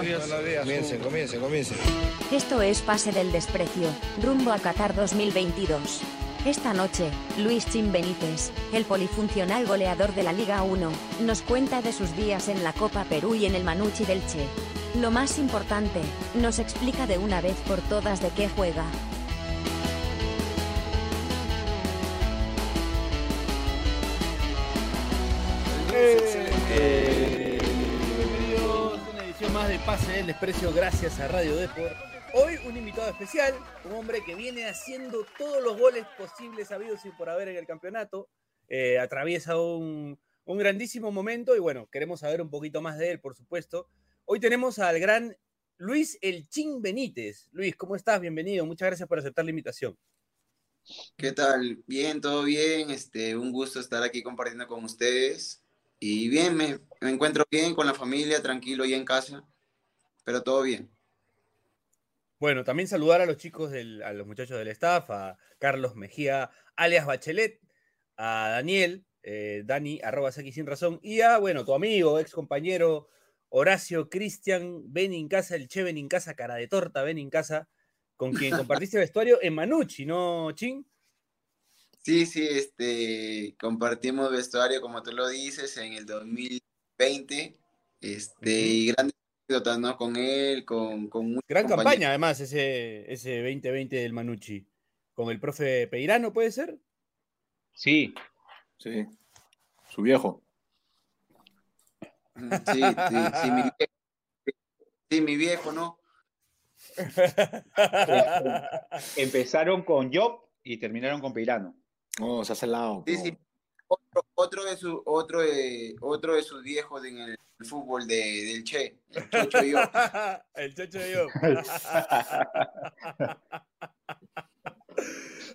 Comience, comience, comience. Esto es Pase del Desprecio, rumbo a Qatar 2022. Esta noche, Luis Chin Benítez, el polifuncional goleador de la Liga 1, nos cuenta de sus días en la Copa Perú y en el Manucci del Che. Lo más importante, nos explica de una vez por todas de qué juega. Edición más de Pase del Desprecio gracias a Radio Deport. Hoy un invitado especial, un hombre que viene haciendo todos los goles posibles habidos y por haber en el campeonato. Eh, atraviesa un, grandísimo momento y bueno, queremos saber un poquito más de él, por supuesto. Hoy tenemos al gran Luis El Chin Benítez. Luis, ¿cómo estás? Bienvenido. Muchas gracias por aceptar la invitación. ¿Qué tal? Bien, todo bien. Este, un gusto estar aquí compartiendo con ustedes. Y bien, me, me encuentro bien con la familia, tranquilo y en casa, pero todo bien. Bueno, también saludar a los chicos, del, a los muchachos del staff, a Carlos Mejía, alias Bachelet, a Daniel, eh, Dani, arroba Saki sin razón, y a, bueno, tu amigo, ex compañero Horacio Cristian, ven en casa, el Che ven en casa, cara de torta, ven en casa, con quien compartiste vestuario en Manucci, ¿no, Chin? Sí, sí, este, compartimos vestuario, como tú lo dices, en el 2020, este, y grandes anécdotas, ¿no? Con él, con, con Gran compañeros. campaña, además, ese, ese 2020 del Manucci. Con el profe Peirano, ¿puede ser? Sí, Sí. Su viejo. Sí, sí, sí, mi viejo, sí, mi viejo, ¿no? empezaron con Job y terminaron con Peirano. No, se hace lado. Sí, sí. Otro, otro de su, otro de, otro de sus viejos en el fútbol de, del Che, el Chocho y yo. el chocho de yo.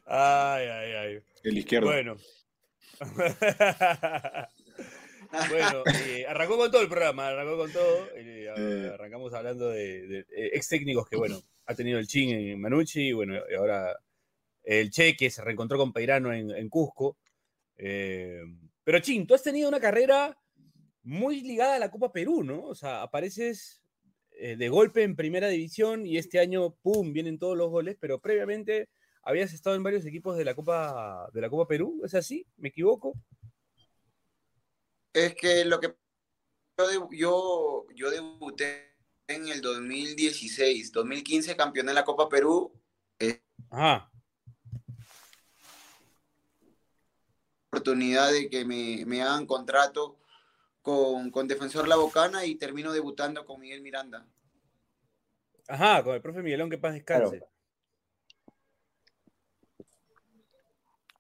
ay, ay, ay. El izquierdo. Bueno. bueno, eh, arrancó con todo el programa, arrancó con todo. eh, Eh. arrancamos hablando de, de, ex técnicos que, bueno, ha tenido el Chin en Manucci, y bueno, y ahora el Che que se reencontró con Peirano en, en Cusco. Eh, pero Chin, tú has tenido una carrera muy ligada a la Copa Perú, ¿no? O sea, apareces eh, de golpe en primera división y este año, ¡pum!, vienen todos los goles, pero previamente habías estado en varios equipos de la Copa, de la Copa Perú, ¿es así? ¿Me equivoco? Es que lo que yo, yo, yo debuté en el 2016, 2015 campeón de la Copa Perú, Ajá. Oportunidad de que me, me hagan contrato con, con Defensor La Bocana y termino debutando con Miguel Miranda. Ajá, con el profe Miguelón, que paz descanse.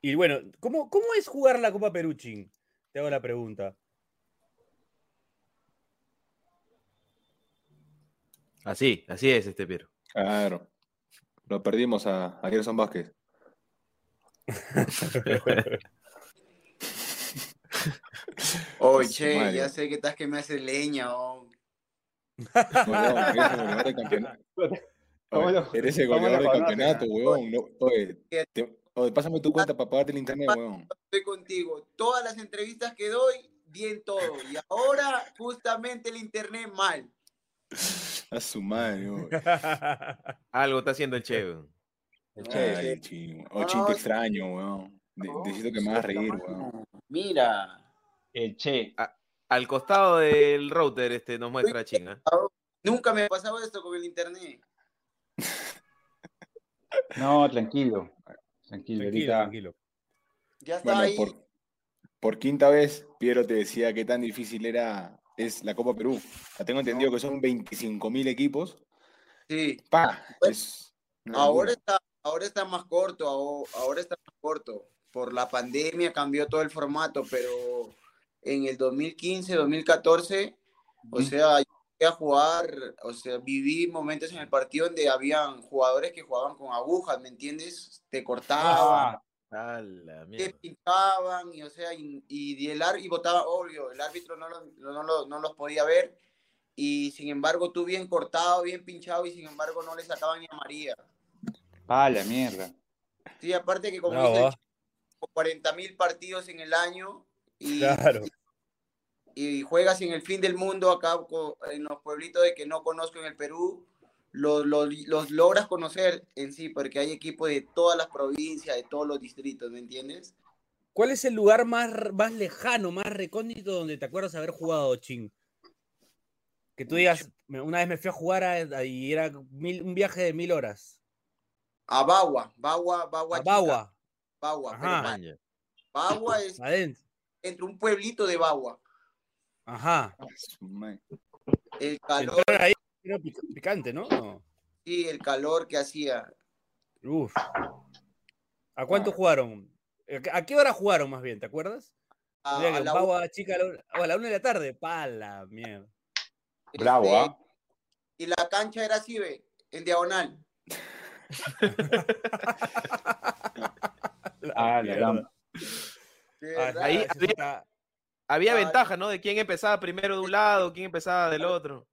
Y bueno, ¿cómo, ¿cómo es jugar la Copa Perú, Chin? Te hago la pregunta. Así, así es este Piero. Claro. Lo perdimos a, a Gerson Vázquez. Oye, che, madre. ya sé que estás que me haces leña. oh. Eres el goleador del campeonato. ¿Cómo lo- Eres el weón. No, oye, te- oye, pásame tu cuenta para pagarte el internet, weón. Estoy contigo. Todas las entrevistas que doy, bien todo. Y ahora, justamente el internet mal. A su madre, weón. Algo está haciendo el Che. weón. Ay. Oh, ching, te extraño, weón. De- necesito que me hagas reír, weón. Mira. El Che. Al costado del router este nos muestra chinga. Nunca me ha pasado esto con el internet. No, tranquilo. Tranquilo, Tranquilo. Ya está Bueno, ahí. por, por quinta vez, Piero te decía qué tan difícil era es la Copa Perú. Ya tengo entendido que son 25.000 equipos. Sí. Pa, es una Ahora está, ahora está más corto, aho- ahora está más corto. Por la pandemia cambió todo el formato, pero en el 2015, 2014, o sea, yo a jugar, o sea, viví momentos en el partido donde habían jugadores que jugaban con agujas, ¿me entiendes? Te cortaban, Ah, te pintaban, y o sea, y, y el y votaba, obvio, el árbitro no, lo- no, lo- no los podía ver, y sin embargo tú bien cortado, bien pinchado, y sin embargo no le sacaban ni a María. pa' la mierda. Sí, aparte que como Bravo, dice ah. 40 mil partidos en el año y, Claro. y juegas en el fin del mundo acá en los pueblitos de que no conozco en el Perú, los, los, los logras conocer en sí, porque hay equipos de todas las provincias, de todos los distritos, ¿me entiendes? ¿Cuál es el lugar más, más lejano, más recóndito donde te acuerdas haber jugado, Chin? Que tú digas, "Me- una vez me fui a jugar a- a- y era mil- un viaje de mil horas. A Bagua, Bagua, Bagua. A chica, Bagua, Bagua, pero. Bagua es adentro. entre un pueblito de Bagua. Ajá. El calor, Entrar ahí era pic- picante, ¿no? No. sí, el calor que hacía. Uf. ¿A cuánto Ah. jugaron? ¿A qué- ¿A qué hora jugaron más bien? ¿Te acuerdas? A, O sea, a que la Bagua, chica, a la, una- a la una de la tarde. Pa' la mierda. Bravo, este, ¿ah? Y la cancha era así, ve, en diagonal. Ah, la Ah, ahí había- está- Había Ah, ventaja, ¿no? De quién empezaba primero de un lado, quién empezaba del otro.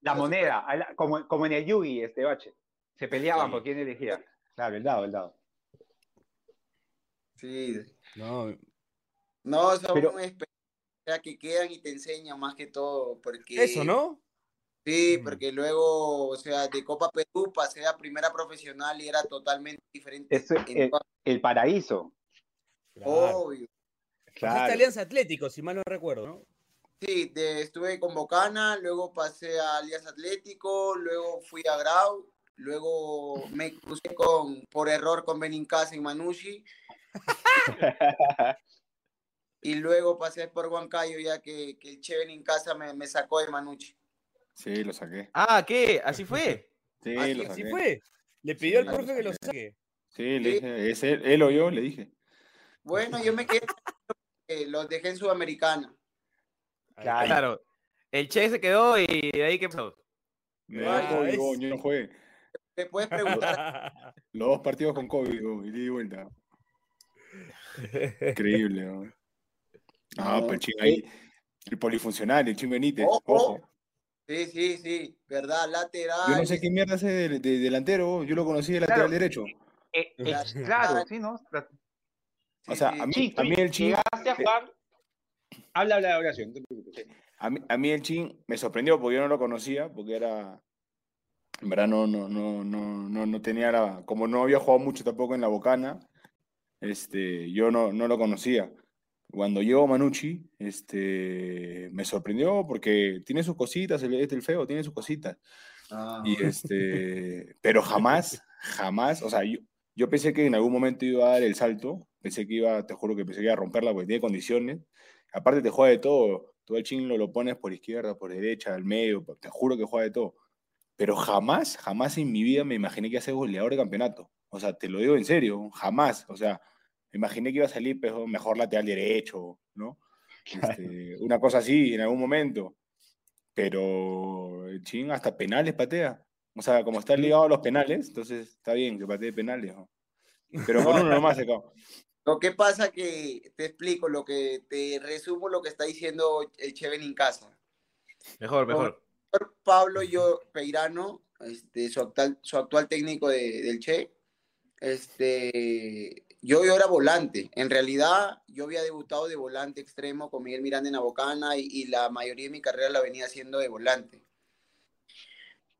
La moneda, como, como en el Yugi, este bache. Se peleaban Sí. por quién elegía. Claro, el dado, el dado. Sí. No, No, son Pero- que quedan y te enseñan más que todo. Porque, eso, ¿no? Sí, Mm. porque luego, o sea, de Copa Perú pasé a primera profesional y era totalmente diferente. Eso, toda- el paraíso. Claro. Obvio. Claro. Alianza Atlético, si mal no recuerdo, ¿no? Sí, de- estuve con Bocana, luego pasé a Alianza Atlético, luego fui a Grau, luego me crucé con, por error con Benincasa en Manucci, y luego pasé por Huancayo ya que, que el Che Benincasa me, me sacó de Manucci. Sí, lo saqué. Ah, ¿qué? ¿Así fue? Sí, Así- lo Así saqué. fue. Le pidió al Sí, profe que lo saque. Sí, le dije, es él, él o yo, le dije. Bueno, yo me quedé, eh, los dejé en Sudamericana. Claro. Claro. El Che se quedó y de ahí qué pasó. Me dio Ah, COVID, yo no jugué. Me puedes preguntar, Los dos partidos con COVID, y di vuelta. Increíble. Ah, No, pero ching ahí. El polifuncional, el ching Benítez. Ojo. Ojo. Sí, sí, sí, verdad, lateral. Yo no sé qué mierda hace de, de delantero, yo lo conocí de lateral Claro. derecho. Eh, eh, Claro. sí, ¿no? O sea, a mí, Sí, a mí el chin, llegaste a jugar. Habla, habla de oración, a mí, a mí el chin me sorprendió porque yo no lo conocía, porque era, en verdad no, no, no, no, no, no tenía, la- como no había jugado mucho tampoco en la Bocana, este, yo no, no lo conocía. Cuando llegó Manucci, este, me sorprendió porque tiene sus cositas, el, el feo tiene sus cositas. Ah, Y este, pero jamás, jamás, o sea, yo, yo pensé que en algún momento iba a dar el salto, pensé que iba, te juro que pensé que iba a romperla porque tiene condiciones. Aparte te juega de todo, todo el ching lo, lo pones por izquierda, por derecha, al medio, te juro que juega de todo. Pero jamás, jamás en mi vida me imaginé que iba a ser goleador de campeonato. O sea, te lo digo en serio, jamás. O sea, imaginé que iba a salir pues, mejor lateral derecho, ¿no? Este, una cosa así en algún momento. Pero el ching hasta penales patea. O sea, como está ligado a los penales, entonces está bien que patee penales. ¿no? Pero con uno nomás se acabó. Lo que pasa que te explico, lo que te resumo lo que está diciendo el Cheven en casa. Mejor, mejor. Pablo yo Peirano, este, su actual, su actual técnico de- del Che, este, yo, yo era volante. En realidad, yo había debutado de volante extremo con Miguel Miranda en Abocana y, y la mayoría de mi carrera la venía haciendo de volante.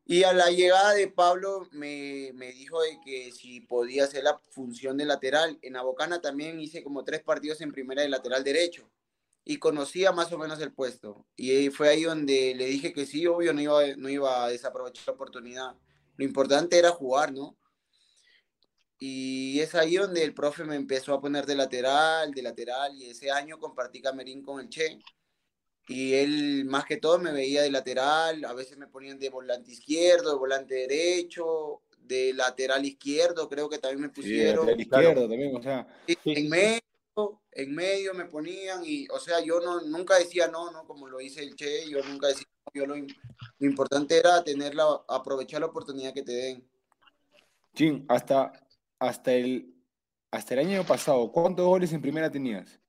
Y a la llegada de Pablo me, me dijo de que si podía hacer la función de lateral. En Abocana también hice como tres partidos en primera de lateral derecho y conocía más o menos el puesto. Y fue ahí donde le dije que sí, obvio, no iba, no iba a desaprovechar la oportunidad. Lo importante era jugar, ¿no? Y es ahí donde el profe me empezó a poner de lateral, de lateral, y ese año compartí camerín con el Che. Y él, más que todo, me veía de lateral, a veces me ponían de volante izquierdo, de volante derecho, de lateral izquierdo, creo que también me Sí, pusieron. lateral izquierdo también, o sea. Sí, en medio, en medio me ponían y, o sea, yo no, nunca decía no, no, como lo dice el Che, yo nunca decía no, yo lo, lo importante era tener la, aprovechar la oportunidad que te den. Chin, hasta, hasta, el, hasta el año pasado, ¿cuántos goles en primera tenías?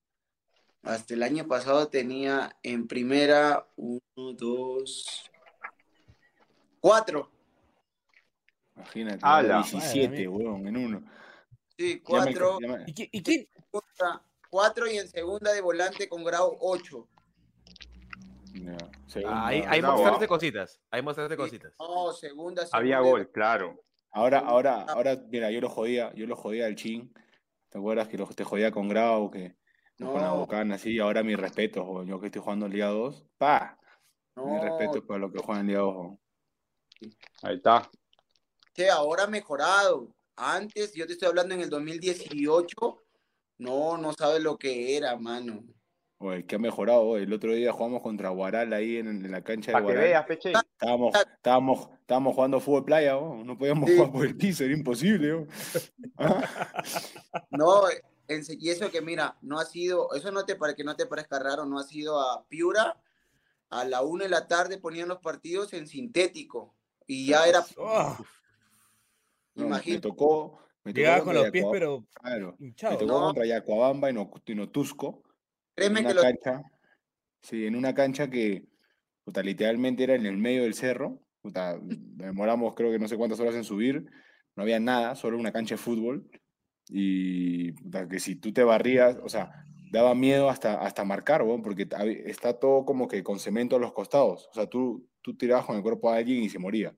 Hasta el año pasado tenía en primera uno, dos, cuatro, Imagínate, ¡Hala! 17, Madre mía. weón, en uno. sí, Llama el- cuatro, llama- ¿Y, quién? cuatro y en segunda de volante con grado ocho. Segunda. Ah, Ahí, ahí Bravo, mostrarte cositas. Ahí mostrarte cositas. No, segunda, segunda. Había gol, claro. Ahora, ahora, ahora, mira, yo lo jodía, yo lo jodía al chin. ¿Te acuerdas que lo, te jodía con Grau, que No. con la bocana, así? Ahora mi respeto, jo, yo que estoy jugando en Liga 2, pa, mi No, respeto para lo que juegan en Liga 2. jo. Ahí está. que ahora ha mejorado. Antes, yo te estoy hablando en el 2018, no, no sabes lo que era, mano. Oye, que ha mejorado, el otro día jugamos contra Guaral ahí en, en la cancha de Para que Guaral. veas, Peche. Estábamos, estábamos, estábamos jugando fútbol playa, no podíamos Sí. jugar por el piso, era imposible. Ah, No, y eso que mira, no ha sido, eso no te para que no te parezca raro, no ha sido a Piura, a la una de la tarde ponían los partidos en sintético y ya era, Oh, no, me imagínate, tocó. Me tocó llegaba con los pies, pero Claro, me tocó No. contra Yacuabamba y No- y Notusco. Créeme en que una lo, cancha, sí, en una cancha que puta, literalmente era en el medio del cerro. puta, demoramos creo que no sé cuántas horas en subir. No había nada, solo una cancha de fútbol. Y puta, que si tú te barrías, o sea, daba miedo hasta, hasta marcar, weón, porque está todo como que con cemento a los costados. O sea, tú, tú tirabas con el cuerpo a alguien y se moría.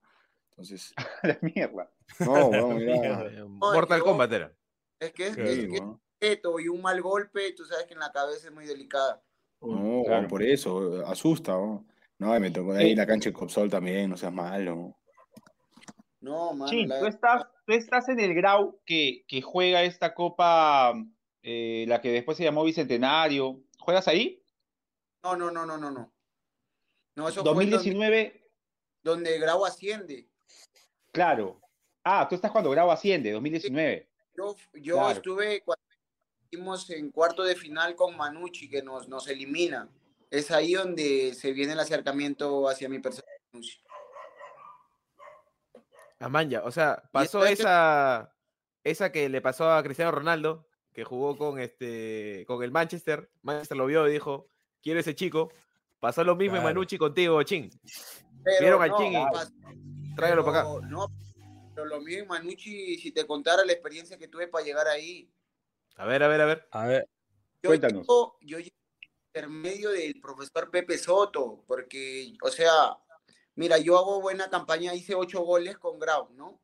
Entonces, La mierda. no, Eh, Mortal Kombat era. es que es, Sí, es que quieto y un mal golpe, tú sabes que en la cabeza es muy delicada. No, Claro. por eso, asusta. No, y me tocó de ahí Sí. la cancha de Copsol también, no seas malo. No, mano, Chin, la- tú estás, tú estás en el Grau que, que juega esta copa, eh, la que después se llamó Bicentenario. ¿Juegas ahí? no, no, no, no, no, no. No, eso fue donde, 2019, donde Grau asciende. claro. Ah, tú estás cuando Grau asciende, 2019. Yo, yo Claro. estuve cuando estuvimos en cuarto de final con Manucci, que nos, nos elimina. Es ahí donde se viene el acercamiento hacia mi persona. Amanya, o sea, pasó sabes qué? esa, esa que le pasó a Cristiano Ronaldo, que jugó con este, con el Manchester. Manchester lo vio y dijo, quiero ese chico. Pasó lo mismo en Claro. Manucci contigo, Chin. Pero Vieron al no, Chin y- Tráigalo para acá. No, pero lo mío en Manucci, si te contara la experiencia que tuve para llegar ahí. A ver, a ver, a ver. A ver, Yo Cuéntanos. llego- yo intermedio del profesor Pepe Soto, porque, o sea, mira, yo hago buena campaña, hice ocho goles con Grau, ¿no?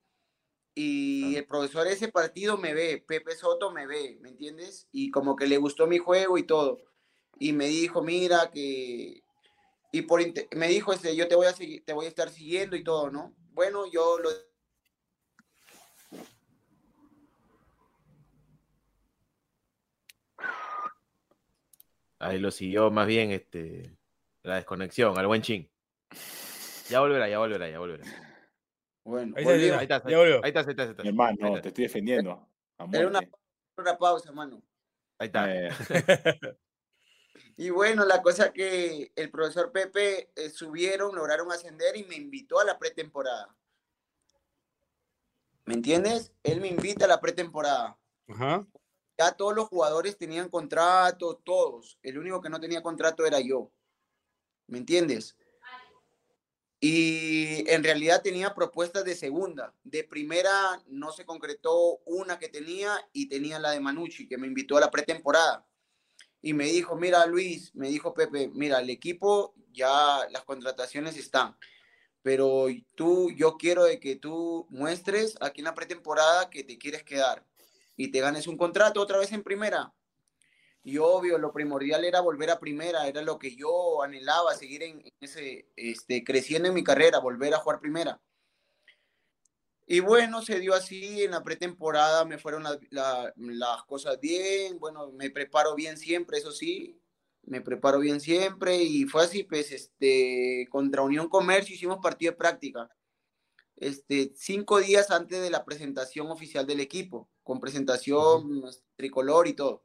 Y el profesor ese partido me ve, Pepe Soto me ve, ¿me entiendes? Y como que le gustó mi juego y todo. Y me dijo, mira, que... Y por me dijo, este, yo te voy a seguir, te voy a estar siguiendo y todo, ¿no? Bueno, yo lo Ahí lo siguió más bien este, la desconexión, al buen Chin. Ya volverá, ya volverá, ya volverá. Bueno, Ahí está. Ahí estás, Ya volvió. ahí estás, ahí estás, ahí estás. Mi hermano, Ahí te estoy defendiendo. Era una, pausa, mano. Ahí está. Eh, Y bueno, la cosa que el profesor Pepe eh, subieron, lograron ascender y me invitó a la pretemporada. ¿Me entiendes? Él me invita a la pretemporada. Ajá. Ya todos los jugadores tenían contrato, todos. El único que no tenía contrato era yo. ¿Me entiendes? Y en realidad tenía propuestas de segunda. De primera no se concretó una que tenía y tenía la de Manucci, que me invitó a la pretemporada. Y me dijo, mira Luis, me dijo Pepe, mira, el equipo ya las contrataciones están. Pero tú, yo quiero de que tú muestres aquí en la pretemporada que te quieres quedar y te ganes un contrato otra vez en primera. Y obvio, lo primordial era volver a primera, era lo que yo anhelaba, seguir en ese, este, creciendo en mi carrera, volver a jugar primera. Y bueno, se dio así, en la pretemporada me fueron la- las cosas bien, bueno, me preparo bien siempre, eso sí, me preparo bien siempre y fue así, pues, este, contra Unión Comercio hicimos partido de práctica, este, cinco días antes de la presentación oficial del equipo, con presentación tricolor y todo.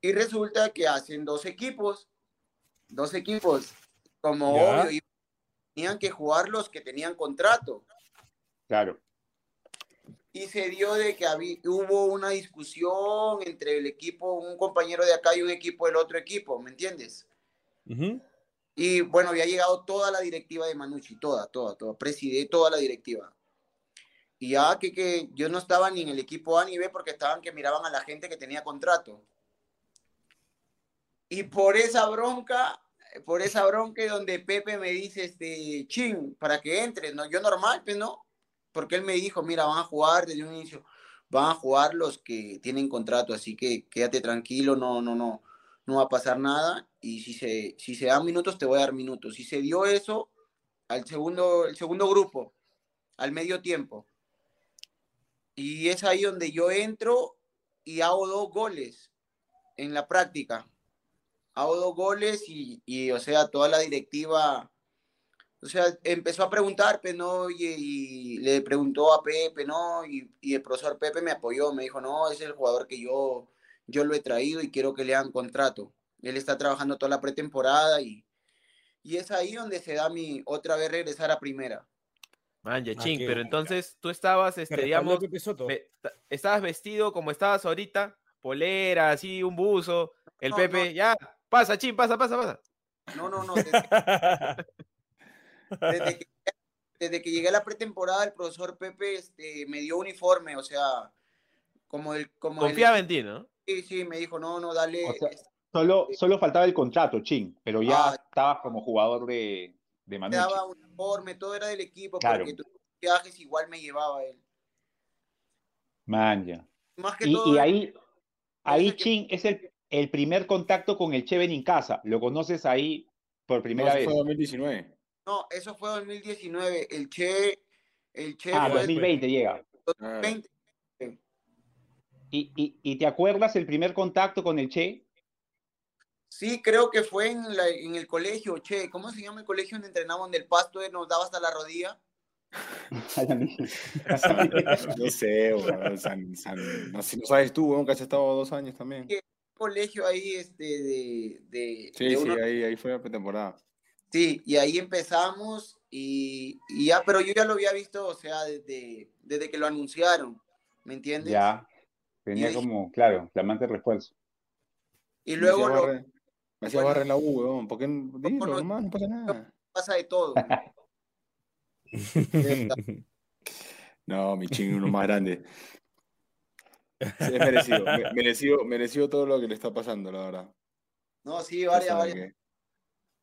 Y resulta que hacen dos equipos, dos equipos, como Ya. obvio, y tenían que jugar los que tenían contrato. Claro. Y se dio de que habí- hubo una discusión entre el equipo, un compañero de acá y un equipo del otro equipo, ¿me entiendes? Y bueno, había llegado toda la directiva de Manucci, toda, toda, toda, presidé toda la directiva. Y ya que, que yo no estaba ni en el equipo A ni B porque estaban que miraban a la gente que tenía contrato. Y por esa bronca, por esa bronca donde Pepe me dice, este, ching, para que entres, ¿no? Yo normal, pues, ¿no? Porque él me dijo, mira, van a jugar desde un inicio, van a jugar los que tienen contrato, así que quédate tranquilo, no, no, no, no va a pasar nada, y si se, si se dan minutos, te voy a dar minutos. Si se dio eso al segundo, el segundo grupo, al medio tiempo, y es ahí donde yo entro y hago dos goles en la práctica. Hago dos goles y, y, o sea, toda la directiva, o sea, empezó a preguntar, pues, ¿no? Y, y le preguntó a Pepe, ¿no? Y, y, el profesor Pepe me apoyó, me dijo, no, es el jugador que yo, yo lo he traído y quiero que le hagan contrato. Él está trabajando toda la pretemporada y, y es ahí donde se da mi otra vez regresar a primera. Man, ching, pero entonces tú estabas, este, digamos, ve, estabas vestido como estabas ahorita, polera, así, un buzo, el No, Pepe, no. ya, pasa, chin, pasa, pasa, pasa. No, no, no. Desde, desde que, desde que llegué a la pretemporada, el profesor Pepe este, me dio uniforme, o sea, como el... Como el- Confiaba en ti, ¿no? Sí, sí, me dijo, no, no, dale. O sea, este, Solo, solo faltaba el contrato, Chin, pero ya Ah. estabas como jugador de, de me Manucci. daba uniforme, todo era del equipo, Claro. porque tus viajes igual me llevaba él. Man, ya. Más que Y, todo, y ahí, ahí que- Chin es el, el primer contacto con el Cheven en casa. Lo conoces ahí por No, primera eso vez. fue 2019. no, eso fue 2019, el Che, el Che Ah, fue 2020 llega. 2020. ¿Y, y, y te acuerdas el primer contacto con el Che? Sí, creo que fue en, la- en el colegio, Che, ¿cómo se llama el colegio donde entrenábamos donde el pasto nos daba hasta la rodilla? No sé, weón, San, San- no, si no sabes tú, weón, que has estado dos años también. colegio ahí este de, de, Sí, de sí, uno- ahí, ahí fue la pretemporada. sí, y ahí empezamos y, y ya, pero yo ya lo había visto, o sea, desde, desde que lo anunciaron, ¿me entiendes? Ya. Tenía Y- como, claro, flamante refuerzo. Y Me luego lo barra- me hacía barra en la U, weón. ¿Por qué? no- Dilo, no- nomás, no pasa nada. pasa de todo. No, mi chingo, uno más grande. Sí, es merecido, me- merecido, merecido todo lo que le está pasando, la verdad. No, sí, varias, varias,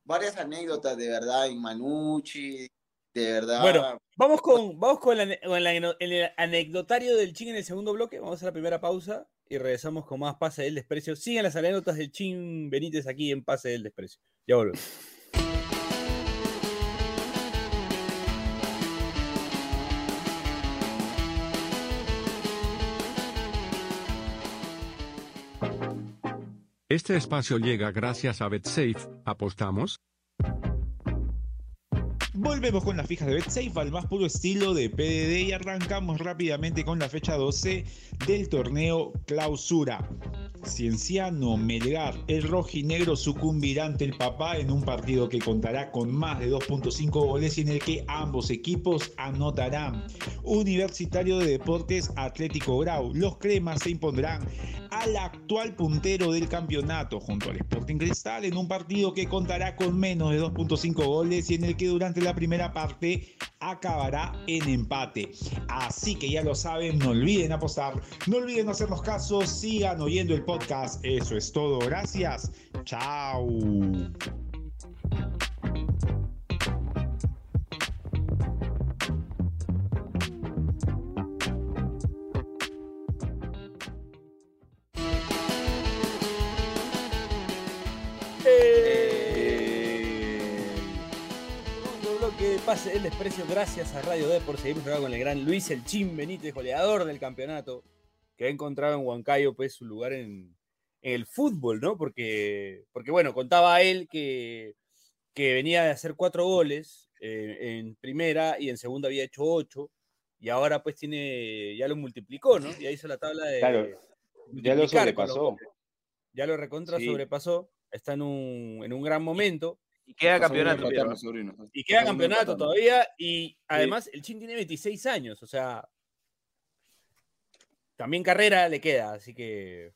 varias anécdotas de verdad en Manucci, de verdad. Bueno, vamos con, vamos con, el, con anecdotario del Chin en el segundo bloque. Vamos a la primera pausa y regresamos con más Pase del Desprecio. Siguen las anécdotas del Chin Benítez aquí en Pase del Desprecio. Ya volvemos. Este espacio llega gracias a BetSafe. ¿Apostamos? Volvemos con las fijas de BetSafe al más puro estilo de PDD y arrancamos rápidamente con la fecha 12 del torneo Clausura. Cienciano Melgar, el rojinegro sucumbirá ante el papá en un partido que contará con más de 2.5 goles y en el que ambos equipos anotarán. Universitario de Deportes Atlético Grau, los cremas se impondrán al actual puntero del campeonato junto al Sporting Cristal en un partido que contará con menos de 2.5 goles y en el que durante la primera parte acabará en empate. Así que ya lo saben, no olviden apostar, no olviden hacernos caso, sigan oyendo el podcast. Eso es todo, gracias. Chao. Pase del Desprecio. Gracias a Radio D por seguirnos con el gran Luis El Chin Benítez, goleador del campeonato, que ha encontrado en Huancayo pues, su lugar en, en el fútbol, ¿no? Porque, porque bueno, contaba él que, que venía de hacer cuatro goles eh, en primera y en segunda había hecho ocho. Y ahora pues tiene, ya lo multiplicó, ¿no? Ya hizo la tabla de... Claro, ya lo los sobrepasó. Ya lo recontra Sí. sobrepasó. Está en un, en un gran momento. Y queda campeonato. sobrino. Y queda campeonato todavía. Y además, el Chin tiene 26 años. O sea, también carrera le queda. Así que,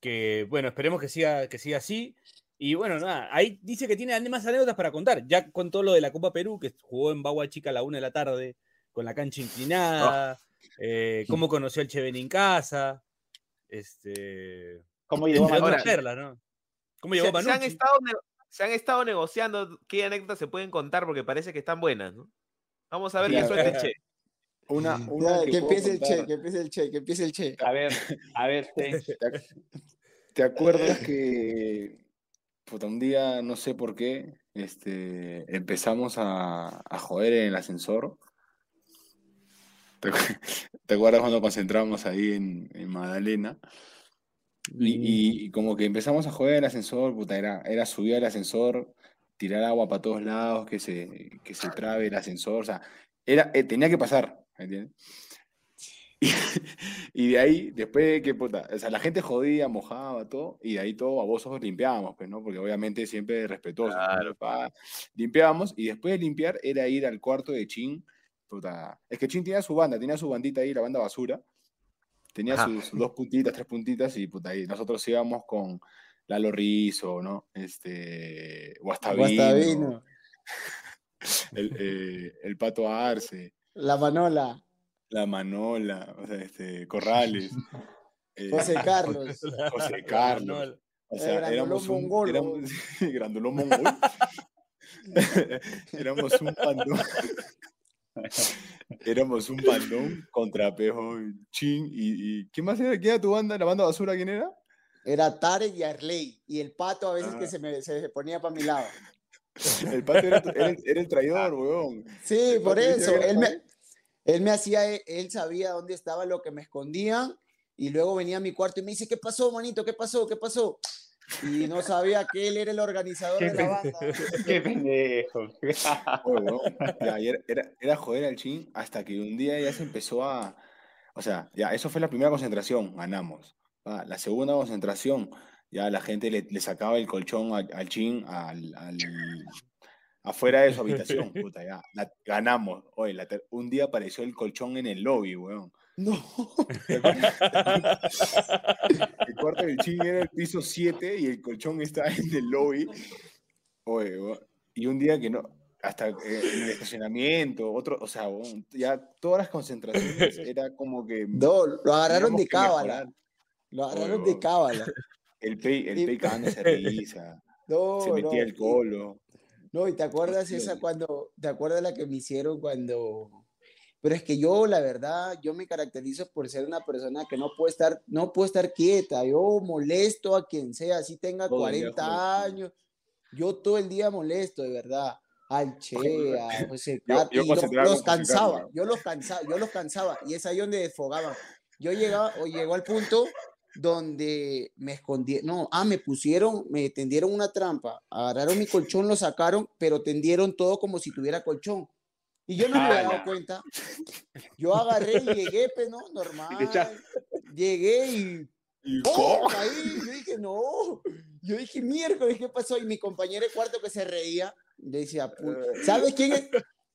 que bueno, esperemos que siga, que siga así. Y bueno, nada, ahí dice que tiene más anécdotas para contar. Ya contó lo de la Copa Perú, que jugó en Bagua Chica a la una de la tarde, con la cancha inclinada. eh, cómo conoció al Cheven en casa. Este. ¿Cómo llegó otras perlas, ¿no? ¿Cómo Se, llegó se han Manucci? estado, se han estado negociando qué anécdotas se pueden contar porque parece que están buenas, ¿no? Vamos a ver qué Claro. el Che. Una, Ya, una que empiece el che, que empiece el che, que empiece el che. A ver, a ver, sí. ¿Te, ac- te acuerdas que puta, un día, no sé por qué, este, empezamos a, a joder en el ascensor? ¿Te, acu- te acuerdas cuando concentramos ahí en, en Magdalena? Y, y- y como que empezamos a joder en el ascensor, puta, era, era subir al ascensor, tirar agua para todos lados, que se, que se trabe el ascensor, o sea, era, eh, tenía que pasar, ¿me entiendes? Y, y de ahí, después de que, puta, o sea, la gente jodía, mojaba, todo, y de ahí todo a vos limpiábamos, pues, ¿no? Porque obviamente siempre respetuosos, ¿no? Claro. Limpiábamos, y después de limpiar era ir al cuarto de Chin, puta, es que Chin tenía su banda, tenía su bandita ahí, la banda basura, tenía sus, sus dos puntitas, tres puntitas, y puta, ahí nosotros íbamos con Lalo Rizzo, ¿no? Este, Guastavino, Guastavino, el, eh, el Pato Arce, la Manola, la Manola, o sea, este, Corrales, eh, José Carlos. José Carlos. O sea, grandulón éramos un, mongolo. éramos, grandulón mongol. éramos un pandón. éramos un pandón contra Pejo Chin y, y ¿quién más era? ¿Quién era tu banda? ¿La banda basura quién era? Era Tarek y Arley. Y el pato a veces Ah. que se, me, se ponía para mi lado. El pato era, era el, era el traidor, weón. Sí, El por eso. Él me, él me hacía, él, él sabía dónde estaba lo que me escondían. Y luego venía a mi cuarto y me dice, ¿qué pasó, manito? ¿Qué pasó? ¿Qué pasó? Y no sabía que él era el organizador Qué de la banda. Qué pendejo. Ya, era, era, era joder al Chin hasta que un día ya se empezó a. O sea, ya, eso fue la primera concentración, ganamos. Ah, la segunda concentración, ya la gente le, le sacaba el colchón al, al Chin al, al- afuera de su habitación. Puta, ya, la- ganamos. Oye, la ter- un día apareció el colchón en el lobby, weón. No. ¿Te acuerdas? El cuarto del Chin era el piso 7 y el colchón estaba en el lobby. Oye, weón, y un día que no, hasta eh, en el estacionamiento, otro, o sea, weón, ya todas las concentraciones era como que No, lo agarraron de cábala. mejorar. Lo agarraron Oye, de cábala. El pey, el pey cagándose de risa, No, se metía no, el colo. No, y te acuerdas esa cuando, te acuerdas la que me hicieron cuando, pero es que yo, la verdad, yo me caracterizo por ser una persona que no puede estar, no puede estar quieta, yo molesto a quien sea, así tenga Todo el día 40 joder. años, yo todo el día molesto, de verdad, al Che, a José Yo- Carlos, yo y los, los cansaba, yo los cansaba, yo los cansaba, y es ahí donde desfogaban. Yo llegaba, o llegó al punto donde me escondí, no, ah, me pusieron, me tendieron una trampa, agarraron mi colchón, lo sacaron, pero tendieron todo como si tuviera colchón. Y yo no me había dado cuenta. Yo agarré y llegué, pues, ¿no? Normal. Llegué y Y. ¡co! Ahí, yo dije, no. Yo dije, miércoles, ¿qué pasó? Y mi compañero de cuarto que se reía, le decía, "Pu- ¿sabes quién es?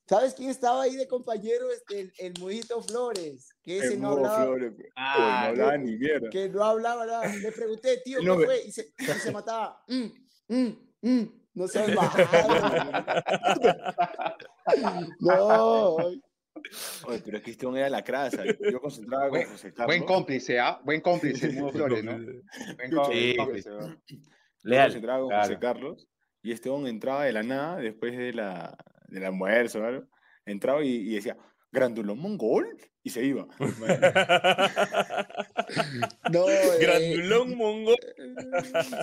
¿Sabes quién estaba ahí de compañero? Este, el, el Mudito Flores, que ese el no hablaba, Flores, Ah, no hablaba ni mierda. que no hablaba nada. Le pregunté, tío, ¿qué no fue? Y se, y se mataba. "Mm, mm, mm". No seas malo. No. Oye, pero es que este hombre era la crasa. Yo concentraba con Buen- José Carlos. Buen cómplice, ¿ah? Buen cómplice, Mudo Flores, ¿no? Buen có- Sí, cómplice, ¿no? Yo Leal. concentraba con claro. José Carlos y este hombre entraba de la nada después de la, del almuerzo, ¿vale? Entraba y, y decía, grandulón mongol, y se iba. No, eh, Grandulón mongol.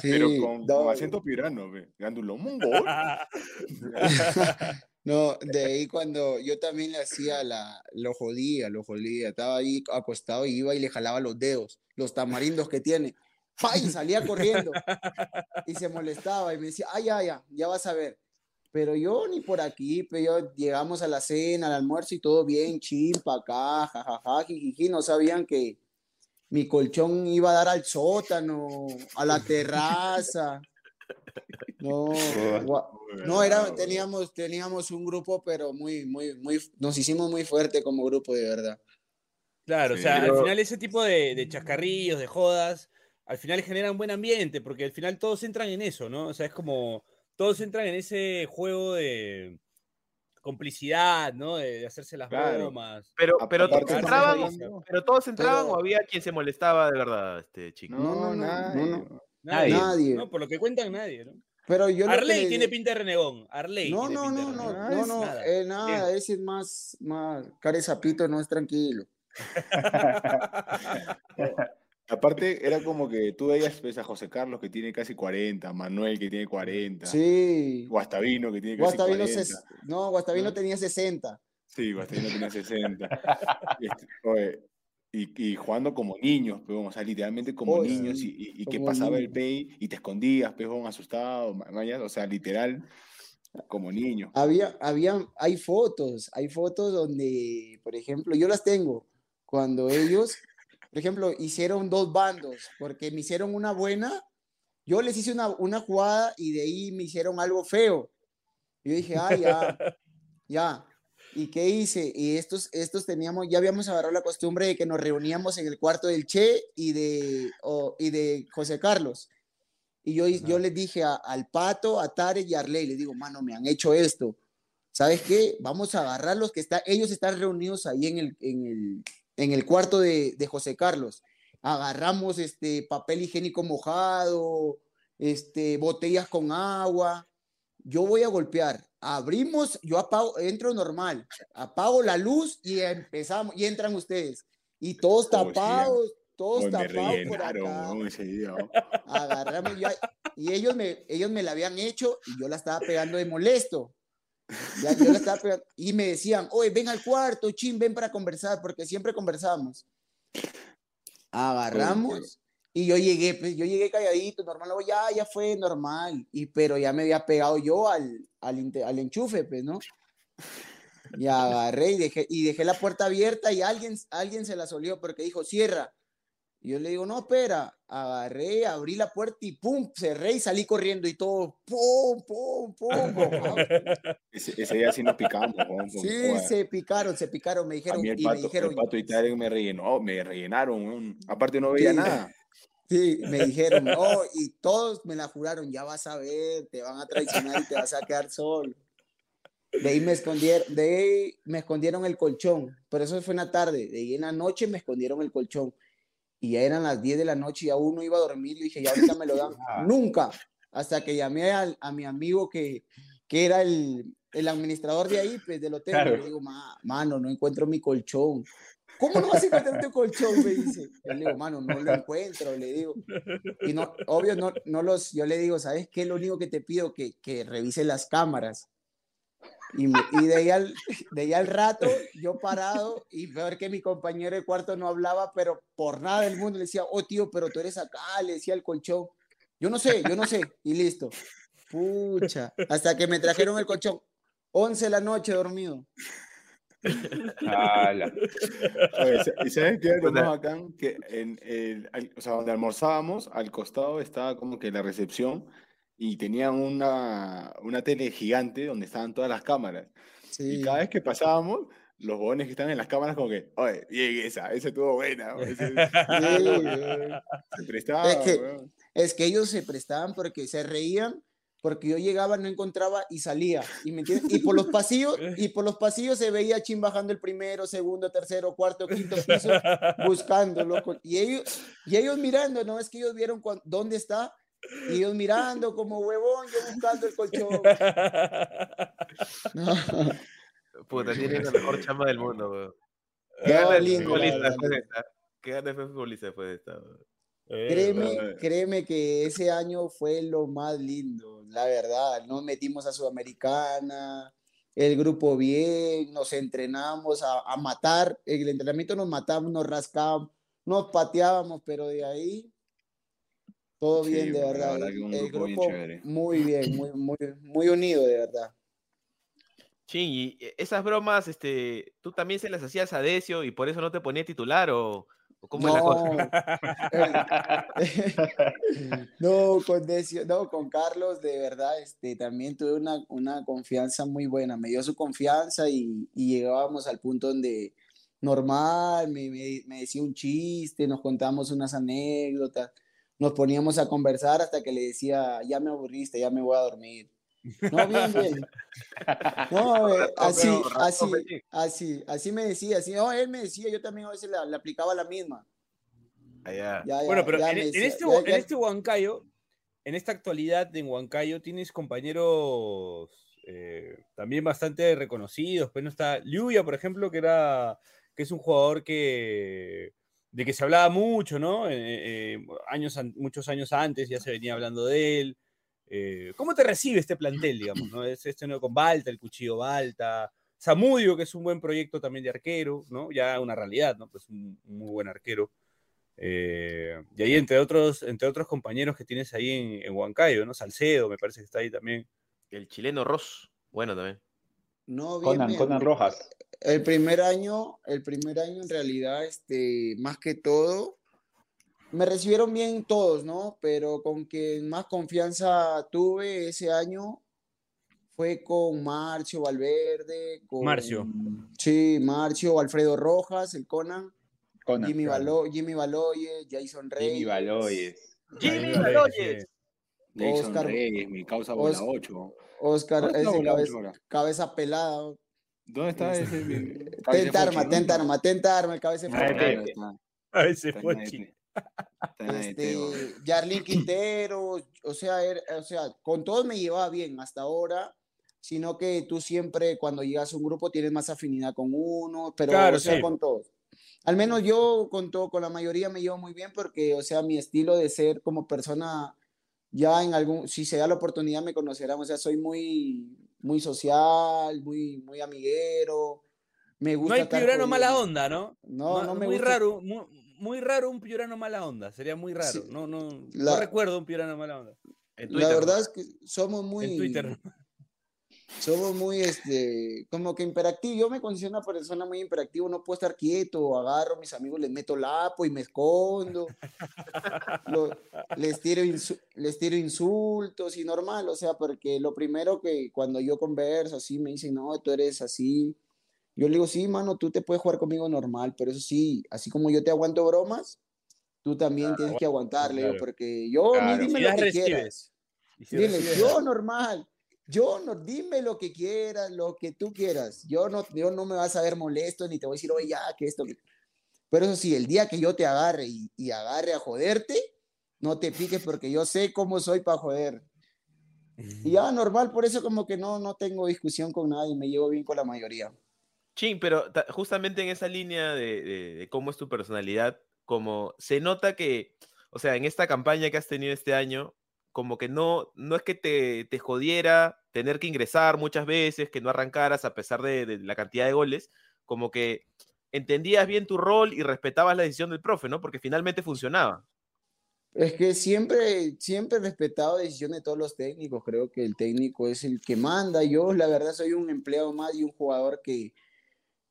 Pero sí, con, no. con acento pirano, ve. grandulón mongol. No, de ahí cuando yo también le hacía la, lo jodía, lo jodía, estaba ahí acostado y iba y le jalaba los dedos, los tamarindos que tiene, ¡pa! y salía corriendo y se molestaba y me decía, ay, ya, ya, ya vas a ver. Pero yo ni por aquí, pero yo llegamos a la cena, al almuerzo y todo bien, chimpa acá, jajaja, jijiji, no sabían que mi colchón iba a dar al sótano, a la terraza. No, no, era, teníamos, teníamos un grupo, pero muy, muy, muy, nos hicimos muy fuerte como grupo, de verdad. Claro, Sí, o sea, pero- al final ese tipo de, de chascarrillos, de jodas, al final generan buen ambiente, porque al final todos entran en eso, ¿no? O sea, es como, todos entran en ese juego de complicidad, ¿no? De, de hacerse las Claro. bromas. Pero, pero todos entraban, pero todos entraban Pero- o había quien se molestaba de verdad, este chico. No, No, no, no, nadie. no, no. Nadie, Nadie. ¿no? Por lo que cuentan, nadie, ¿no? Pero yo Arley le- tiene pinta de renegón. Arley. No, no, no, no, no, Es no, nada. eh, nada, ese es más, más, care sapito, no es tranquilo. Aparte, era como que tú veías pues, a José Carlos que tiene casi 40, Manuel que tiene 40, Sí. Guastavino que tiene casi Guastavino, 40. ses- no, Guastavino tenía 60. Sí, Guastavino tenía 60. Este, oye, y, y jugando como niños, pero, o sea, literalmente como Oye, niños, y, y- y que pasaba el niños. pay y te escondías, pejón, asustado, ma- mañas, o sea, literal, como niño. Había, había, hay fotos, hay fotos donde, por ejemplo, yo las tengo, cuando ellos, por ejemplo, hicieron dos bandos, porque me hicieron una buena, yo les hice una, una jugada y de ahí me hicieron algo feo. Yo dije, ah, ya, ya. ¿Y qué hice? Y estos, estos teníamos, ya habíamos agarrado la costumbre de que nos reuníamos en el cuarto del Che y de, y de José Carlos. Y yo, yo les dije a- al Pato, a Tarek y a Arley, les digo, mano, me han hecho esto. ¿Sabes qué? Vamos a agarrar los que están, ellos están reunidos ahí en el, en el, en el cuarto de, de José Carlos. Agarramos este papel higiénico mojado, este, botellas con agua. Yo voy a golpear. Abrimos, yo apago, entro normal, apago la luz y empezamos, y entran ustedes. Y todos tapados, todos tapados por acá agarramos y ellos me, ellos me la habían hecho y yo la estaba pegando de molesto. Y me decían, oye, ven al cuarto, chin, ven para conversar, porque siempre conversamos. Agarramos y yo llegué, pues yo llegué calladito, normal, luego ya, ya fue normal, y pero ya me había pegado yo al, al, al enchufe, pues, ¿no? Y agarré y dejé, y dejé la puerta abierta y alguien, alguien se la solió porque dijo, cierra. Y yo le digo, no, espera. Agarré, abrí la puerta y pum, cerré y salí corriendo y todo, pum, pum, pum. Ese, ese día sí nos picamos, porque, Sí, joder, se picaron, se picaron, me A dijeron, mí el y me dijeron, el pato y Tarek me rellenó, me rellenaron. Aparte no veía Sí. nada. sí, me dijeron, no, y todos me la juraron, ya vas a ver, te van a traicionar y te vas a quedar solo. De ahí me escondieron, de ahí me escondieron el colchón, pero eso fue en la tarde, de ahí en la noche me escondieron el colchón. Y ya eran las 10 de la noche y aún no iba a dormir, le dije, ya ahorita me lo dan. Nunca, hasta que llamé al- a mi amigo que, que era el, el administrador de ahí, pues del hotel, Claro. y le digo, "Ma- mano, no encuentro mi colchón. ¿Cómo no vas a encontrar tu colchón? Me dice. Yo le digo, mano, no lo encuentro, le digo. Y no, obvio, no, no los, yo le digo, ¿sabes qué? Lo único que te pido que, que revise las cámaras. Y, me- y de, ahí al, de ahí al rato, yo parado y ver que mi compañero de cuarto no hablaba, pero por nada del mundo le decía, oh tío, pero tú eres acá, le decía el colchón. Yo no sé, yo no sé, y listo. Pucha, hasta que me trajeron el colchón. 11 de la noche dormido. Oye, ¿Y sabes qué era más bacán? Que en el, o sea, donde almorzábamos, al costado estaba como que la recepción y tenían una, una tele gigante donde estaban todas las cámaras. Y Sí. cada vez que pasábamos, los bobones que están en las cámaras como que, oye, bien esa, esa estuvo buena. ese- Sí, se prestaba, Es que-. Es que ellos se prestaban porque se reían, porque yo llegaba, no encontraba y salía. ¿Y, me y por los pasillos, y por los pasillos se veía a Chin bajando el primero, segundo, tercero, cuarto, quinto piso, buscándolo. con- Y ellos, y ellos mirando, ¿no? Es que ellos vieron dónde está, y ellos mirando como huevón, yo buscando el colchón. No, Puta, tiene la mejor chamba del mundo, weón. ¿Qué gana futbolista después de lindo. esta? ¿Qué gana de futbolista después de esta? weón? Créeme, Eh, créeme que ese año fue lo más lindo, la verdad. Nos metimos a Sudamericana, el grupo bien, nos entrenamos a, a matar. En el entrenamiento nos matamos, nos rascábamos, nos pateábamos, pero de ahí todo Sí, bien, de verdad. verdad que un el grupo muy bien, muy, muy, muy unido, de verdad. Chin, y esas bromas, este, ¿tú también se las hacías a Decio y por eso no te ponía titular o, o cómo es la cosa? No, con Decio- no, con Carlos, de verdad, este, también tuve una, una confianza muy buena. Me dio su confianza y, y llegábamos al punto donde normal, me, me- me decía un chiste, nos contábamos unas anécdotas, nos poníamos a conversar hasta que le decía, ya me aburriste, ya me voy a dormir. No, bien, bien. No, eh, así, así, así, así me decía, así, no, él me decía, yo también a veces la- le aplicaba la misma. Allá. Ya, ya, Bueno, pero ya en, decía, este, ya- en este Huancayo, en esta actualidad en Huancayo tienes compañeros eh, también bastante reconocidos. Pero no está Lluvia, por ejemplo, que era que es un jugador que de que se hablaba mucho, ¿no? Eh, eh, años, an- muchos años antes ya se venía hablando de él. Eh, ¿Cómo te recibe este plantel, digamos? ¿no? Es este nuevo con Balta, el cuchillo Balta, Zamudio, que es un buen proyecto también de arquero, ¿no? Ya una realidad, ¿no? Pues un, muy buen arquero. Eh, y ahí entre otros, entre otros compañeros que tienes ahí en, en Huancayo, ¿no? Salcedo, me parece que está ahí también. El chileno Ross, bueno también. No, bien, Conan, bien. Conan Rojas. El primer año, el primer año en realidad, este, más que todo, me recibieron bien todos, ¿no? Pero con quien más confianza tuve ese año fue con Marcio Valverde, con Marcio. Sí, Marcio, Alfredo Rojas, el Conan, Conan, Jimmy, claro. Balo- Jimmy Baloyes, Jason Reyes. Jimmy Baloyes. Jimmy Baloyes. Jason Oscar- Reyes, mi causa bola Os- 8. Oscar, ¿Dónde está ese bola cabeza, 8 ahora? cabeza pelada. ¿Dónde está ese? Tenta arma, tenta arma, tenta arma, el cabeza pelada. Pepe. A veces Está en fue este. Yarlin Quintero, o sea, era- o sea, con todos me llevaba bien hasta ahora, sino que tú siempre cuando llegas a un grupo tienes más afinidad con uno, pero Claro, o sea, sí. con todos. Al menos yo con todo, con la mayoría me llevo muy bien porque, o sea, mi estilo de ser como persona, ya en algún, si se da la oportunidad me conocerán, o sea, soy muy, muy social, muy, muy amiguero, me No gusta hay estar piurano mala onda, ¿no? No, no me muy gusta- raro, muy, muy raro un piurano mala onda, sería muy raro. Sí. No, no, no La- recuerdo un piurano mala onda. En La Twitter. verdad es que somos muy... En Twitter. Somos muy, este, como que imperactivos. Yo me considero una persona muy imperactiva, no puedo estar quieto, agarro a mis amigos, les meto lapo y me escondo, Lo- les, tiro les tiro insultos y normal, o sea, porque lo primero que cuando yo converso así me dicen, no, tú eres así. Yo le digo, sí, mano, tú te puedes jugar conmigo normal, pero eso sí, así como yo te aguanto bromas, tú también tienes que aguantarle, claro. porque yo, a mí Claro. dime Y lo que quieras. recibes. Y si Dile, yo normal, yo no, dime lo que quieras, lo que tú quieras. Yo no, yo no me vas a ver molesto ni te voy a decir, oye, ya, que esto. que-". Pero eso sí, el día que yo te agarre y, y agarre a joderte, no te piques porque yo sé cómo soy para joder. Y ya, normal, por eso como que no, no tengo discusión con nadie, me llevo bien con la mayoría. Chin, pero ta- justamente en esa línea de, de- de cómo es tu personalidad, como se nota que, o sea, en esta campaña que has tenido este año, como que no, no es que te, te jodiera tener que ingresar muchas veces, que no arrancaras a pesar de, la cantidad de goles, como que entendías bien tu rol y respetabas la decisión del profe, ¿no? Porque finalmente funcionaba. Es que siempre, siempre he respetado decisiones de todos los técnicos. Creo que el técnico es el que manda. Yo, la verdad, soy un empleado más y un jugador que,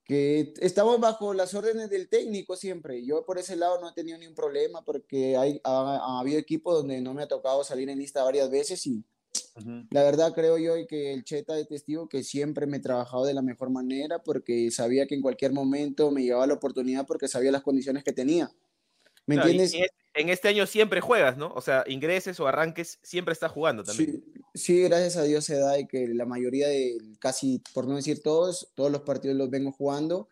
que estamos bajo las órdenes del técnico siempre. Yo por ese lado no he tenido ni un problema porque hay, ha, ha habido equipos donde no me ha tocado salir en lista varias veces y la verdad creo yo que el Cheta de testigo que siempre me he trabajado de la mejor manera porque sabía que en cualquier momento me llevaba la oportunidad porque sabía las condiciones que tenía. ¿Me entiendes? y en este año siempre juegas, ¿no? O sea, ingreses o arranques, siempre estás jugando también. Sí, sí, gracias a Dios se da y que la mayoría de, casi por no decir todos, todos los partidos los vengo jugando.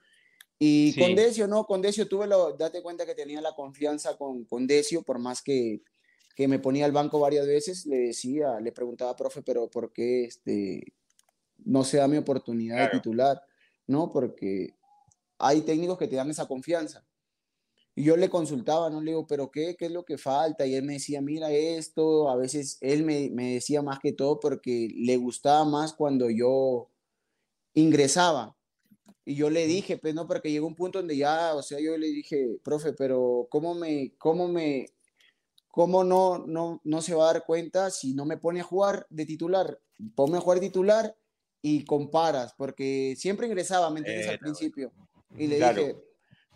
Y Sí. con Decio, no, con Decio tuve la, date cuenta que tenía la confianza con, con Decio, por más que, que me ponía al banco varias veces, le decía, le preguntaba, profe, pero ¿por qué este, no se da mi oportunidad de titular? No, porque hay técnicos que te dan esa confianza. Y yo le consultaba, ¿no? Le digo, ¿pero qué? ¿Qué es lo que falta? Y él me decía, mira esto. A veces él me, me decía más que todo porque le gustaba más cuando yo ingresaba. Y yo le dije, pues no, porque llegó un punto donde ya, o sea, yo le dije, profe, pero ¿cómo me, cómo me, cómo no, no, no se va a dar cuenta si no me pone a jugar de titular? Ponme a jugar titular y comparas, porque siempre ingresaba, ¿me entiendes? Al Eh, principio. Y le Claro. dije,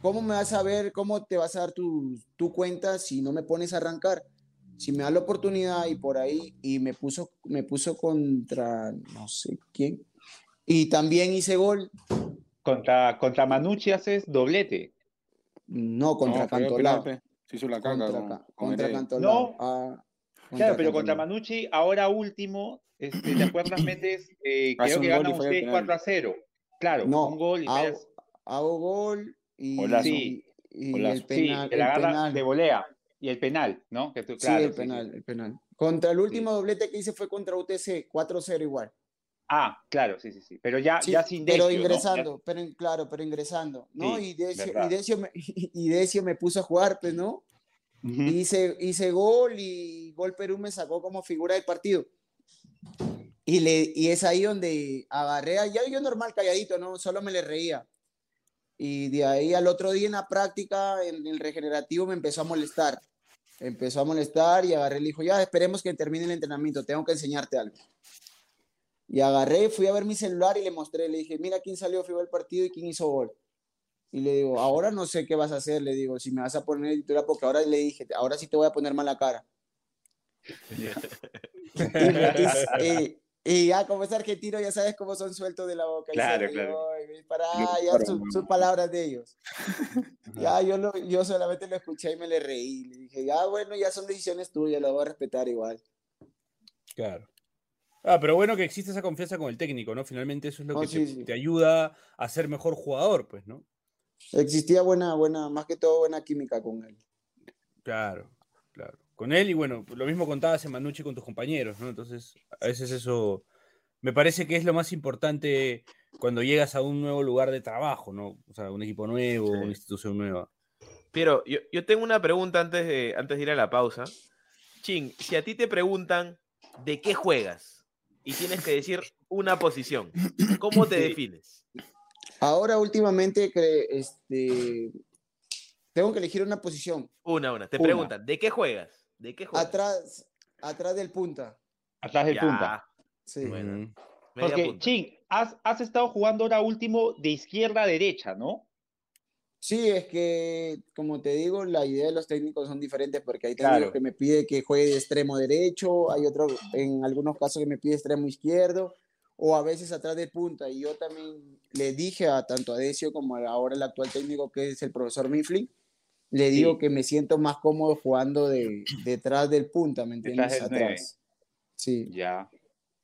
¿cómo me vas a ver, cómo te vas a dar tu, tu cuenta si no me pones a arrancar? Si me da la oportunidad y por ahí, y me puso, me puso contra no sé quién, y también hice gol, Contra, contra Manucci haces doblete. no, contra No, Cantolao. Se hizo la caca Contra, con- contra. Cantolao. No. Ah, Claro, pero contra. Manucci, ahora último, este, ¿te acuerdas? Metes, eh, creo un que gana y falla el ustedes penal. 4 a 0. Claro, No, un gol y hago, hago gol y. Sí. y el penal. el de volea. Y el penal, ¿no? Que tú, Sí, el penal, el penal. Contra el último doblete que hice fue contra UTC, 4-0 igual. Ah, claro, sí, sí, sí. Pero ya, Sí, ya sin pero Decio, ¿no? ingresando, pero claro, pero ingresando, ¿no? Sí, y, Decio, y, Decio me, y Decio me puso a jugar, pues, ¿no? Ya. Ujú. Hice, hice gol y Gol Perú me sacó como figura del partido. Y, le, y es ahí donde agarré, ya yo normal calladito, ¿no? Solo me le reía. Y de ahí al otro día en la práctica, en el regenerativo, me empezó a molestar. Empezó a molestar y agarré le dijo, ya, esperemos que termine el entrenamiento, tengo que enseñarte algo. Y agarré, fui a ver mi celular y le mostré, le dije, mira quién salió fue el partido y quién hizo gol. Y le digo, ahora no sé qué vas a hacer, le digo, si me vas a poner titular, porque ahora le dije, ahora sí te voy a poner mala cara. Y, me- y- y- y ya como es argentino, ya sabes cómo son sueltos de la boca. y se Claro, rió, claro. y para Lo ya ocuparon, su- ¿no? son palabras de ellos. Ya yo, lo- yo solamente lo escuché y me le reí. Le dije, ya bueno, ya son decisiones tuyas, lo voy a respetar igual. Claro. Ah, pero bueno que existe esa confianza con el técnico, ¿no? Finalmente eso es lo No, que sí, te, sí. te ayuda a ser mejor jugador, pues, ¿no? Existía buena, buena, más que todo buena química con él. Claro, claro. Con él y bueno, lo mismo contabas en Manucci con tus compañeros, ¿no? Entonces, a veces eso me parece que es lo más importante cuando llegas a un nuevo lugar de trabajo, ¿no? O sea, un equipo nuevo, Sí. una institución nueva. Pero yo, yo tengo una pregunta antes de, antes de ir a la pausa. Chin, si a ti te preguntan de qué juegas y tienes que decir una posición, ¿cómo te defines? Ahora últimamente este, tengo que elegir una posición. Una, una. Te Una. preguntan, ¿de qué juegas? ¿De qué juegas? Atrás, atrás del punta. Atrás del Ya, punta. Sí. Bueno. Porque, punta. Chin, has, has estado jugando ahora último de izquierda a derecha, ¿no? Sí, es que, como te digo, la idea de los técnicos son diferentes porque hay técnicos Claro. que me pide que juegue de extremo derecho, hay otros, en algunos casos que me pide extremo izquierdo, o a veces atrás de punta. Y yo también le dije a tanto a Decio como a ahora el actual técnico que es el profesor Mifflin, le digo Sí. que me siento más cómodo jugando de, detrás del punta, ¿me Detrás entiendes? del. Atrás. Sí. Ya.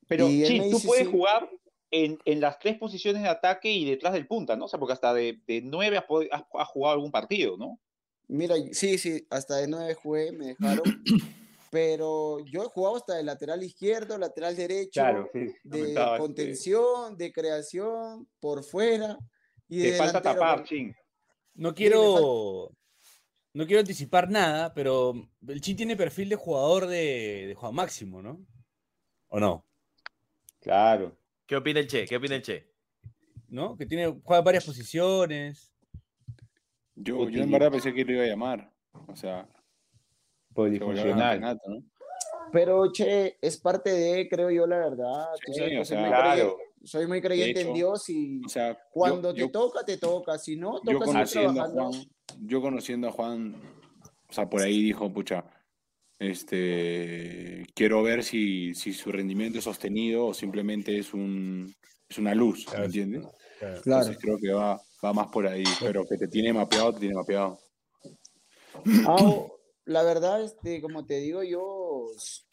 Pero, me tú dice, puedes sí. jugar en, en las tres posiciones de ataque y detrás del punta, ¿no? O sea, porque hasta de, de nueve has, has- has jugado algún partido, ¿no? Mira, sí, sí, hasta de nueve jugué, me dejaron. pero yo he jugado hasta de lateral izquierdo, lateral derecho, sí. de este, contención, de creación, por fuera. Y de Te falta tapar, por- Chin. No quiero. No quiero anticipar nada, pero el Chin tiene perfil de jugador de, de Juan Máximo, ¿no? ¿O no? Claro. ¿Qué opina el Che? ¿Qué opina el Che? ¿No? Que tiene, juega varias posiciones. Yo, yo en verdad pensé que lo iba a llamar. O sea, Polifuncional. ¿no? Pero, che, es parte de, creo yo, la verdad. Sí, que o sea, claro. Soy muy creyente en Dios y O sea, yo- cuando yo, te toca, te toca. Si no, yo toca seguir conociendo a trabajando. Juan, yo conociendo a Juan, o sea, por ahí dijo, pucha, este, quiero ver si, si su rendimiento es sostenido o simplemente es un, es una luz, ¿me Claro. entiendes? Claro. Entonces creo que va, va más por ahí, pero que te tiene mapeado, te tiene mapeado. Ah, la verdad, este, como te digo, yo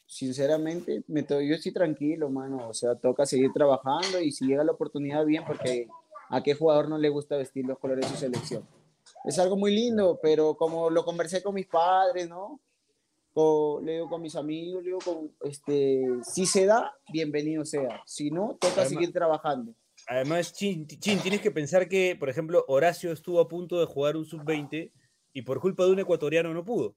sinceramente, me to- yo estoy tranquilo, mano. O sea, toca seguir trabajando y si llega la oportunidad, bien, porque a qué jugador no le gusta vestir los colores de su selección. Es algo muy lindo, pero como lo conversé con mis padres, ¿no? Co- le digo con mis amigos, le digo con, este, si se da, bienvenido sea. Si no, toca Además- seguir trabajando. Además, Chin, Chin, tienes que pensar que, por ejemplo, Horacio estuvo a punto de jugar un sub-20 y por culpa de un ecuatoriano no pudo.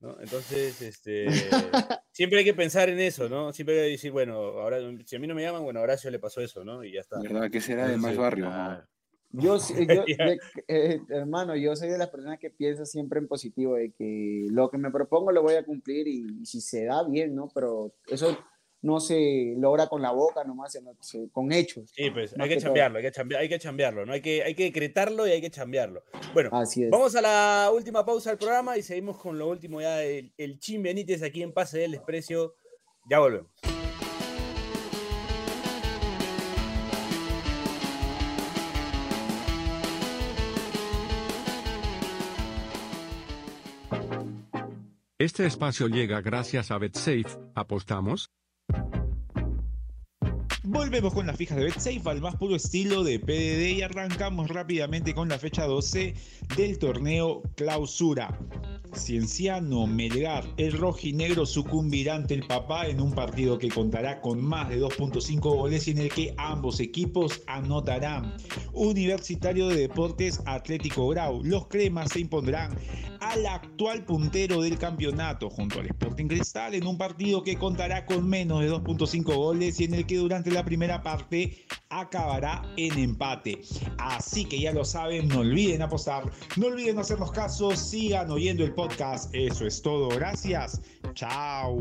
¿No? Entonces, este, siempre hay que pensar en eso, ¿no? Siempre hay que decir, bueno, ahora, si a mí no me llaman, bueno, a Horacio le pasó eso, ¿no? Y ya está. ¿Verdad? ¿Qué será de más barrio? Ah, Yo, sí- yo- de- eh, hermano, yo soy de las personas que piensa siempre en positivo, de que lo que me propongo lo voy a cumplir y, si se da bien, ¿no? Pero eso no se logra con la boca nomás, sino se- con hechos. Sí, pues hay que que chambearlo, hay que chambearlo, hay que chambearlo, ¿no? Hay que, hay que decretarlo y hay que chambearlo. Bueno, Así es. vamos a la última pausa del programa y seguimos con lo último ya del el Chin Benítez aquí en Pase del Desprecio. Ya volvemos. Este espacio llega gracias a BetSafe. ¿Apostamos? Volvemos con las fijas de BetSafe al más puro estilo de PDD y arrancamos rápidamente con la fecha 12 del torneo Clausura. Cienciano Melgar, el rojinegro sucumbirá ante el papá en un partido que contará con más de 2.5 goles y en el que ambos equipos anotarán. Universitario de Deportes Atlético Grau, los cremas se impondrán al actual puntero del campeonato junto al Sporting Cristal en un partido que contará con menos de 2.5 goles y en el que durante la primera parte acabará en empate. Así que ya lo saben, no olviden apostar, no olviden hacernos caso, sigan oyendo el podcast. Eso es todo, gracias. Chao.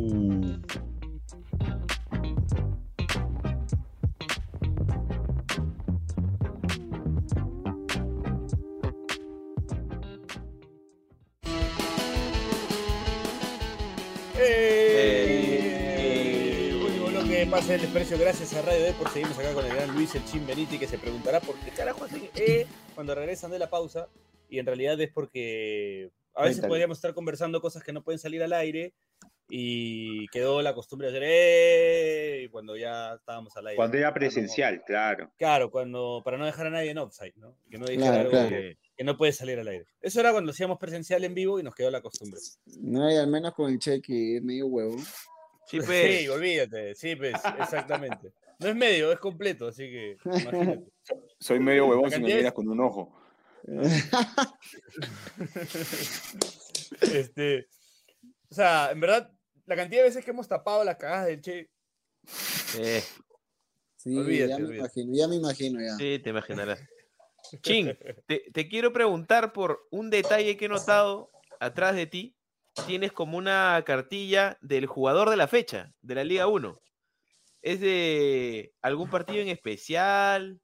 ¡Eh! Pase del desprecio. Gracias a Radio D por seguimos acá con el gran Luis el Chin Beniti que se preguntará por qué carajo eh cuando regresan de la pausa. Y en realidad es porque a veces Cuéntale. podríamos estar conversando cosas que no pueden salir al aire y quedó la costumbre de hacer ¡eh! y cuando ya estábamos al aire. Cuando era no- presencial, claro. Claro, cuando, para no dejar a nadie en offside, ¿no? Que no dijera Claro, algo claro. que, que no puede salir al aire. Eso era cuando hacíamos presencial en vivo y nos quedó la costumbre. No, y al menos con el cheque medio huevo. Sí, pues. Sí, olvídate, sí, pues, exactamente. No es medio, es completo, así que imagínate. Soy medio huevón si me miras con un ojo. Este, o sea, en verdad, la cantidad de veces que hemos tapado las cagadas del Che, Eh, Sí, Olvídate, ya me olvídate. imagino, ya me imagino ya. sí, te imaginarás. Chin, te, te quiero preguntar por un detalle que he notado atrás de ti. Tienes como una cartilla del jugador de la fecha, de la Liga 1. ¿Es de algún partido en especial?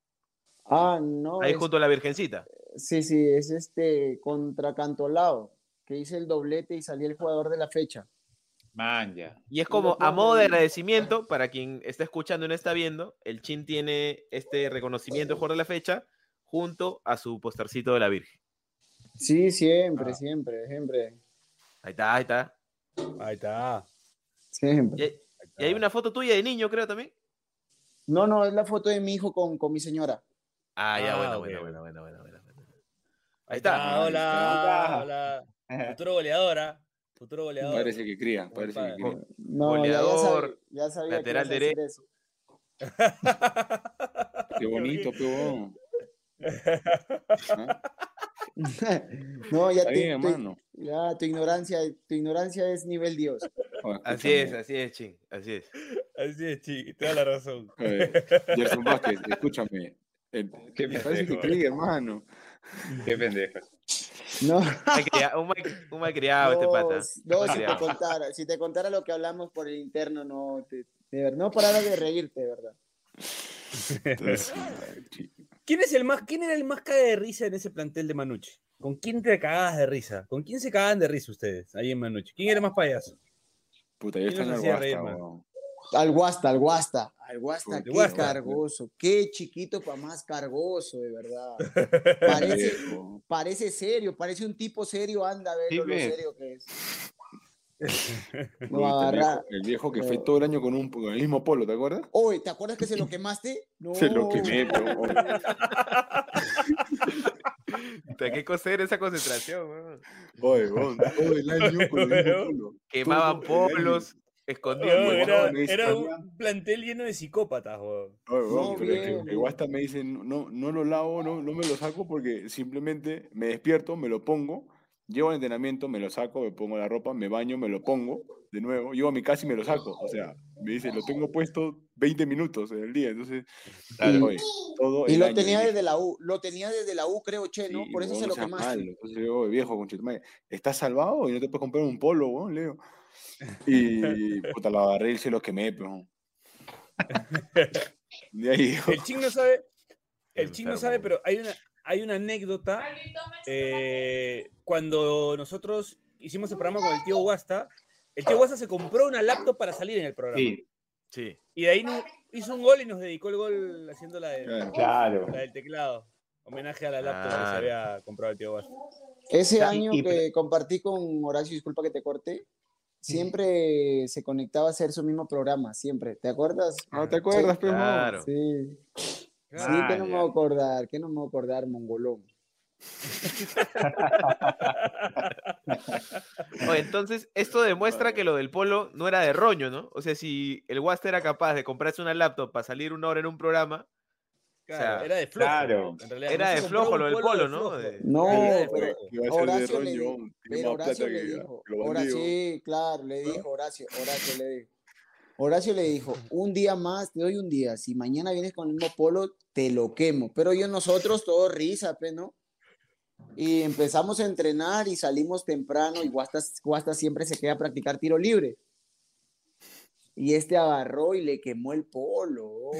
Ah, no. Ahí es- junto a la Virgencita. Sí, sí, es este contra Cantolao, que hice el doblete y salí el jugador de la fecha. Man, ya. Y es como a modo de agradecimiento, para quien está escuchando y no está viendo, el Chin tiene este reconocimiento de jugador de la fecha junto a su postercito de la Virgen. Sí, siempre, Ah. siempre, siempre, Ahí está, ahí está. ahí está. Y siempre. y hay una foto tuya de niño, creo también. No, no, es la foto de mi hijo con, con mi señora. Ah, ya, Ah, bueno, bueno, bueno, bueno, bueno. Ahí Ahí está. hola, hola. Futuro goleadora, futuro goleador. Parece que cría, parece que cría. No, ya- ya, Goleador, sabía, ya sabía que lateral derecho. eso. Qué bonito, qué. ¿Ah? no, ya, te- bien, tu, ya tu ignorancia, tu ignorancia es nivel Dios. Así es, así es, Chin, así es. Así es, chiqui, te da la razón. Gerson Vázquez, escúchame. Eh, Qué me parece que cría, hermano. Qué pendejo. No, un, mal, un malcriado este no, pata. no, si te contara, si te contara lo que hablamos por el interno, no, te, de ver- no parara de reírte, de verdad. ¿Quién es el más, quién era el más caga de risa en ese plantel de Manucci? ¿Con quién te cagabas de risa? ¿Con quién se cagaban de risa ustedes ahí en Manucci? ¿Quién era más payaso? puta, yo ¿Quién extraño nos al Guasta. Al Guasta, al Guasta, qué Guasta. cargoso, qué chiquito para más cargoso, de verdad. Parece, serio, parece un tipo serio, anda a ver Sí, lo serio que es. No el, agarra. viejo, el viejo que fue todo el año con, un, con el mismo polo, ¿te acuerdas? Oye, ¿te acuerdas que se lo quemaste? No. Se lo quemé, pero, oye. ¿Qué cosa era esa concentración? weón? Oye, todo el año con el mismo polo. Quemaban polos, Weón, Weón, era, era un plantel lleno de psicópatas, weón. No, pero es que bien, el bien. Guasta me dice, no, no lo lavo, no, no me lo saco porque simplemente me despierto, me lo pongo, llego al entrenamiento, me lo saco, me pongo la ropa, me baño, me lo pongo de nuevo, llego a mi casa y me lo saco. O sea, me dice, lo tengo puesto 20 minutos en el día, entonces, Claro. oye, todo Y el lo año, tenía desde la U, lo tenía desde la U, creo, che, ¿no? "Sí, Por eso se no lo quemaste. malo". Entonces yo, "Oye, viejo, conchetumare, ¿estás salvado y no te puedes comprar un polo, weón? Leo. Y puta, lo agarré y se lo quemé, pero. De ahí dijo, El ching no sabe, el ching no sabe, pero hay una, hay una anécdota. eh, cuando nosotros hicimos el programa con el tío Guasta, el tío Guasta se compró una laptop para salir en el programa. Sí, Sí. Y de ahí no- hizo un gol y nos dedicó el gol haciendo la, Claro. la del teclado. Homenaje a la laptop que se había comprado el tío Guasta. Ese año y- que compartí con Horacio, disculpa que te corte, siempre se conectaba a hacer su mismo programa, siempre. ¿Te acuerdas? ¿No te acuerdas, weón? Claro. Sí. Sí, Ah, que no me voy a acordar, que no me voy a acordar, mongolón. Oye, entonces, esto demuestra que lo del polo no era de roño, ¿no? O sea, si el Guasta era capaz de comprarse una laptop para salir una hora en un programa, Claro, sea, era de flojo. claro. en realidad, era no de flojo lo del polo ¿no? De- No, pero de Horacio le, tiene pero Horacio le dijo, Horacio, sí, claro, le dijo Horacio, Horacio le dijo. Horacio le dijo, un día más, te doy un día, si mañana vienes con el mismo polo, te lo quemo. Pero yo nosotros, todo risa, pe, ¿no? Y empezamos a entrenar y salimos temprano y Guasta, Guasta siempre se queda a practicar tiro libre. Y este agarró y le quemó el polo.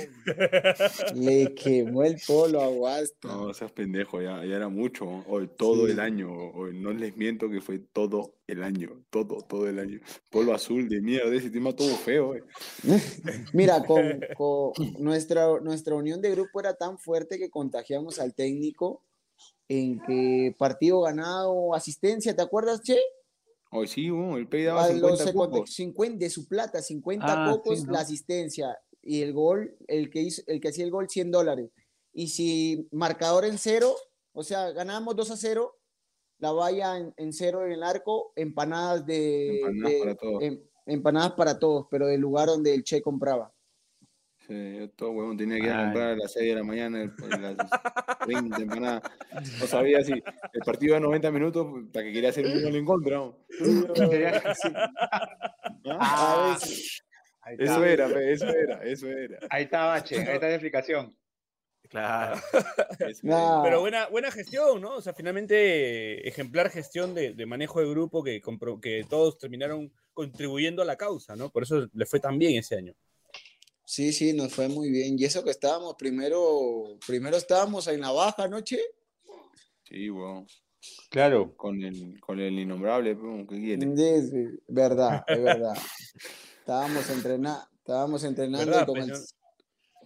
Le quemó el polo a Guasta. No, seas pendejo, ya, ya era mucho. Hoy todo Sí. el año. Hoy no les miento que fue todo el año. Todo, todo el año. Polo azul de mierda, ese tema todo feo. eh. Mira, con, con nuestra, nuestra unión de grupo era tan fuerte que contagiamos al técnico en que partido ganado, asistencia, ¿te acuerdas, Che? Hoy sí, uh, el Pei daba A los 50 50 cocos. 50 de su plata, 50 Ah, sí, cocos ¿no? la asistencia y el gol, el que, hizo, el que hacía el gol, 100 dólares. Y si marcador en cero, o sea, ganábamos 2 a 0, la valla en, en cero en el arco, empanadas de... Empanadas de- para todos. em- empanadas para todos, pero del lugar donde el Che compraba. Sí, yo todo huevón tenía que ir a comprar a las 6 de la mañana el- el- las 20 empanadas. No sabía si el partido de 90 minutos, para que quería hacer un gol en contra. ¿no? ¿Ah? A veces. Ahí Eso era, eso era, eso era. Ahí está, Bache, ahí está la explicación. Claro. era. Pero buena, buena gestión, ¿no? O sea, finalmente ejemplar gestión de, de manejo de grupo que, que todos terminaron contribuyendo a la causa, ¿no? Por eso le fue tan bien ese año. Sí, sí, nos fue muy bien. Y eso que estábamos primero, primero estábamos en la baja noche. Sí, huevón. Claro. Con el, con el innombrable, pe, ¿qué quiere? Es verdad, es verdad. Estábamos entrenando, estábamos entrenando ¿Verdad, y con, el, peñón?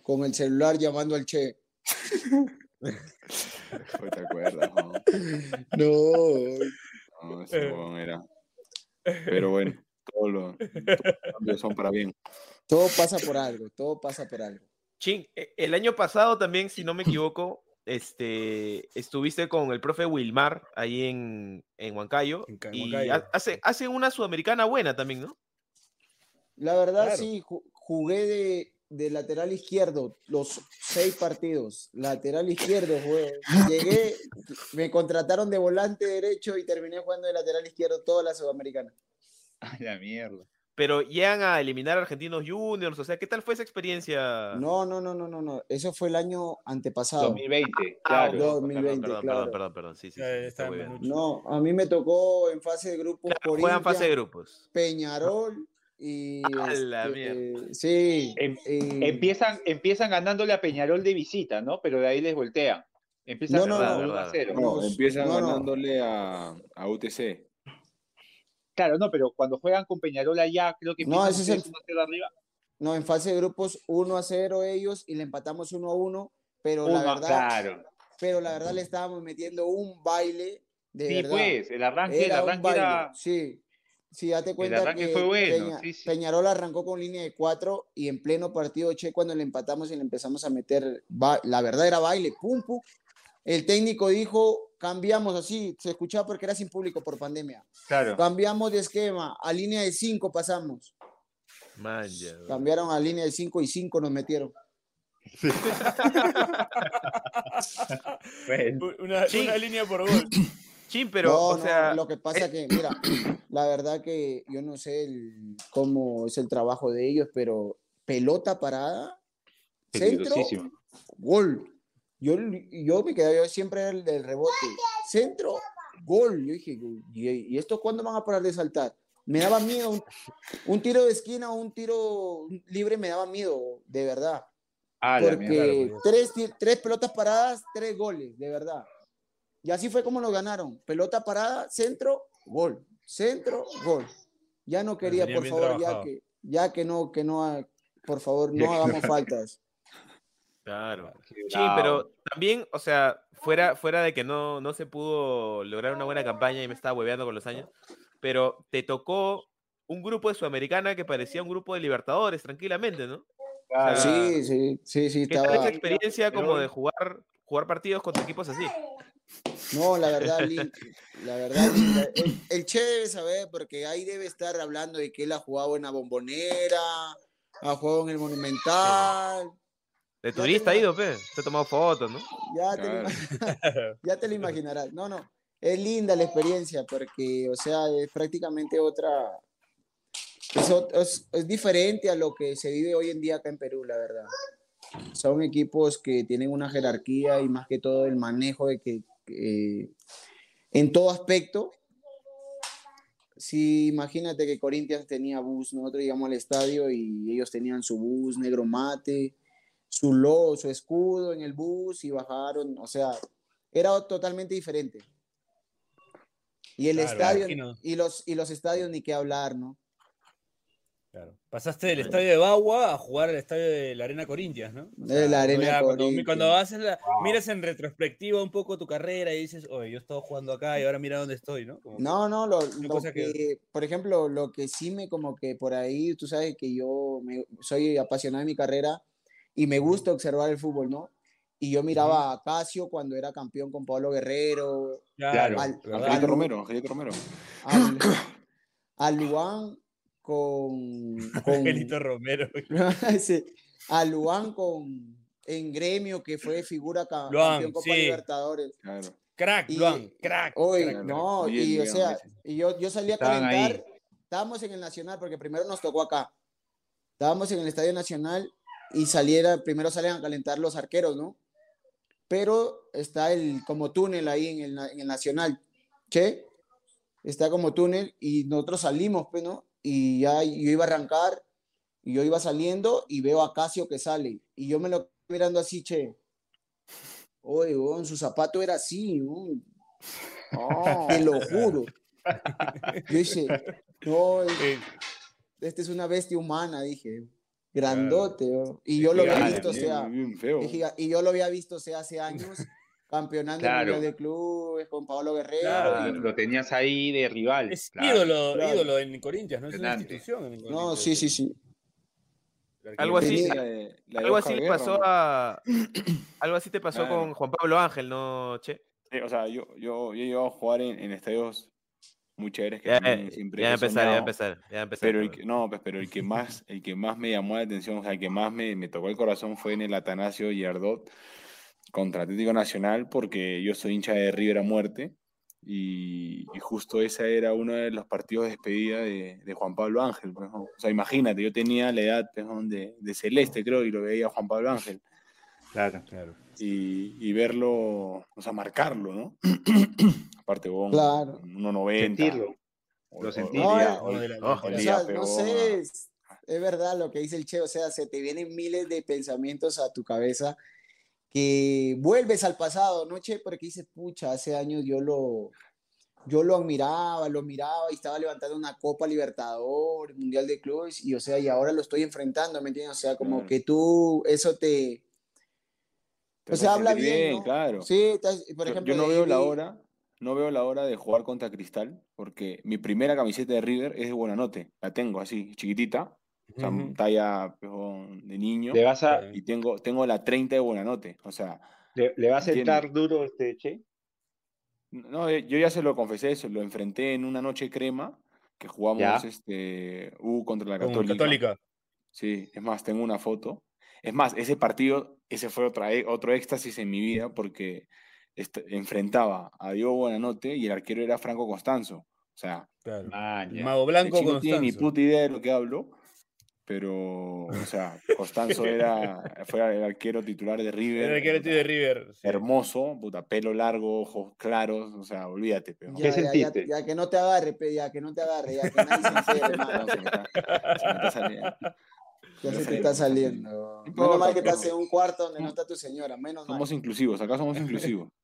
con el celular llamando al Che. Pues te acuerdas, ¿no? No, No, ese era. Pero bueno, todos los, todos los cambios son para bien. Todo pasa por algo, todo pasa por algo. Chin, e- el año pasado también, si no me equivoco, este, estuviste con el profe Wilmar ahí en, en Huancayo. En y Huancayo. hace, hace una sudamericana buena también, ¿no? La verdad, Claro. sí, ju- jugué de, de lateral izquierdo los seis partidos. Lateral izquierdo, jugué. Llegué, me contrataron de volante derecho y terminé jugando de lateral izquierdo toda la sudamericana. Ay, la mierda. Pero llegan a eliminar a Argentinos Juniors, o sea, ¿qué tal fue esa experiencia? No, no, no, no, no, no. Eso fue el año antepasado. 2020, Ah, claro. perdón, 2020, perdón, claro. perdón, perdón, perdón, sí, sí, está muy bien. No, a mí me tocó en fase de grupos Claro, juegan fase de grupos. Peñarol y A la este, mierda. sí. Em- y- Empiezan, empiezan ganándole a Peñarol de visita, ¿no? Pero de ahí les voltean. Empiezan No, no, ganando no, 1 a no. 0. No, Nos- empiezan no, no. ganándole a, a UTC. Claro, no, pero cuando juegan con Peñarol allá, creo que No, ese es el- ustedes 1 a 0 arriba. No, en fase de grupos 1 a 0 ellos y le empatamos 1 a 1, pero Uno, la verdad, claro. pero la verdad le estábamos metiendo un baile de Sí, verdad. pues, el arranque, el Era un arranque era. sí. Sí, date cuenta arranque que fue bueno, Peña- sí, sí. Peñarol arrancó con línea de 4 y en pleno partido Che cuando le empatamos y le empezamos a meter, la verdad era baile, pum, pum. El técnico dijo, cambiamos así, se escuchaba porque era sin público por pandemia. Claro. Cambiamos de esquema, a línea de 5 pasamos. Man, ya. Cambiaron a línea de 5 y 5 nos metieron. Bueno, Una, Sí. una línea por gol. Chin, pero, no, o no, sea, lo que pasa que, mira, la verdad que yo no sé el- cómo es el trabajo de ellos, pero pelota parada, centro, gol. Yo, yo me quedaba, yo siempre era el del rebote. Centro, gol. Yo dije, ¿y, y estos cuándo van a parar de saltar? Me daba miedo. Un, un tiro de esquina o un tiro libre me daba miedo, de verdad. Ah. Porque tres, tres pelotas paradas, tres goles, de verdad. Y así fue como nos ganaron. Pelota parada, centro, gol. Centro, gol. Ya no quería, por favor, ya que, ya que no, que no, por favor, no hagamos faltas. Claro. Sí, pero también, o sea, fuera, fuera de que no, no se pudo lograr una buena campaña y me estaba hueveando con los años, pero te tocó un grupo de Sudamericana que parecía un grupo de Libertadores, tranquilamente, ¿no? Claro. Sí, sí, sí, sí, ¿Qué tal estaba. esa experiencia como de jugar, jugar partidos contra equipos así? No, la verdad, lin- La verdad, linda. el, el Che debe saber, porque ahí debe estar hablando de que él ha jugado en la bombonera, ha jugado en el Monumental. De turista ha ido, pe. Se ha tomado fotos, ¿no? Ya te, lo ya te lo imaginarás. No, no. Es linda la experiencia porque, o sea, es prácticamente otra. Es, es- es diferente a lo que se vive hoy en día acá en Perú, la verdad. Son equipos que tienen una jerarquía y más que todo el manejo de que eh, en todo aspecto. Sí, imagínate que Corinthians tenía bus, nosotros llegamos al estadio y ellos tenían su bus negro mate, su logo, su escudo en el bus y bajaron, o sea, era totalmente diferente. Y el Claro, estadio, imagino. y los, y los estadios ni qué hablar, ¿no? Claro. Pasaste del estadio de Bagua a jugar al estadio de la Arena Corinthians, ¿no? O De la Arena ya cuando, cuando haces la- miras en retrospectiva un poco tu carrera y dices, oye, yo he estado jugando acá y ahora mira dónde estoy, ¿no? Como No, no, lo, lo que, que- por ejemplo, lo que sí me como que por ahí, tú sabes que yo me- soy apasionado de mi carrera y me gusta observar el fútbol, ¿no? Y yo miraba a Casio cuando era campeón con Pablo Guerrero, Claro, al- al- Romero, Angelito Romero. al, a Luan con, con Angelito Romero. Sí, a Luan con en gremio que fue figura ca- Luan, campeón Copa sí. Libertadores. Claro. Crack, Y- Luan, crack. Hoy, crack. no, y o sea, y yo, yo salí a calentar, ahí. estábamos en el Nacional, porque primero nos tocó acá. Estábamos en el Estadio Nacional y saliera, primero salen a calentar los arqueros, ¿no? Pero está el como túnel ahí en el, na- en el Nacional, ¿che? Está como túnel y nosotros salimos, pues, ¿no? Y ya yo iba a arrancar y yo iba saliendo y veo a Casio que sale y yo me lo mirando así, che. Oye, su zapato era así, weón. Te lo juro. Yo dije, no, es- este es una bestia humana, dije. Grandote, weón. Y yo Es lo había visto, o Bien, sea, bien feo. y yo lo había visto, o sea, hace años, campeonando Claro. el Mundial de Clubes con Pablo Guerrero. Claro. y- Lo, tenías ahí de rival. Es claro. ídolo, claro. ídolo en Corinthians, ¿no? Es una institución. en No, sí, sí, sí. Algo así, Tenía- La de- la de Algo así Guerra, pasó a. Algo así te pasó Claro. con Juan Pablo Ángel, ¿no, Che? Sí, o sea, yo, yo, yo he llegado a jugar en, en estadios muy chéveres que Ya, tienen eh, siempre ya he empezar, ya empezar, ya empezar. Pero el que, no, pues, pero el que más, el que más me llamó la atención, o sea, el que más me, me tocó el corazón fue en el Atanasio Girardot contra Atlético Nacional, porque yo soy hincha de River a muerte, y, y justo ese era uno de los partidos de despedida de, de Juan Pablo Ángel. pues, ¿no? O sea, imagínate, yo tenía la edad pues, ¿no? de, de Celeste, creo, y lo veía a Juan Pablo Ángel. Claro. Claro. Y, y verlo, o sea, marcarlo, ¿no? Aparte, bon, Claro. 1.90. Sentirlo. O- Lo día- No, hoy- de la- hoy O sea, no sé, es, es verdad lo que dice el Che, o sea, se te vienen miles de pensamientos a tu cabeza que vuelves al pasado, ¿no, Che? Porque dices, pucha, hace años yo lo, yo lo admiraba, lo miraba y estaba levantando una Copa Libertadores, Mundial de Clubes, y o sea, y ahora lo estoy enfrentando, ¿me entiendes? O sea, como que tú, eso te o sea, habla bien, ¿no? claro. Sí, por Yo- ejemplo, yo no veo la hora, no veo la hora de jugar contra Cristal, porque mi primera camiseta de River es de Buenanote, la tengo así, chiquitita, o sea, Ujú. talla de niño, Le vas a, y tengo, tengo la 30 de Buenanote, o sea, le, le va a sentar duro este Che. no, eh, yo ya se lo confesé, se lo enfrenté en una noche crema, que jugamos Ya. este, U contra la Católica. Católica. Sí, es más, tengo una foto. Es más, ese partido, ese fue otra, e- otro éxtasis en mi vida porque est- enfrentaba a Diego Buenanote y el arquero era Franco Constanzo. O sea, Claro. Man. Mago Blanco chico no tiene ni Constanzo. puta idea de lo que hablo, pero, o sea, Constanzo era, fue el arquero titular de River. El que era tío de River. sí. Hermoso, puta, pelo largo, ojos claros, o sea, olvídate, pero. ¿Qué Ya, ya, ya, sentiste? ya que no te agarre, pe, ya que no te agarre, ya que nadie se entere, se me está- se me está saliendo. Ya se te está saliendo. No Menos mal que estás en un cuarto donde no está tu señora, menos mal. Somos inclusivos, acá somos inclusivos.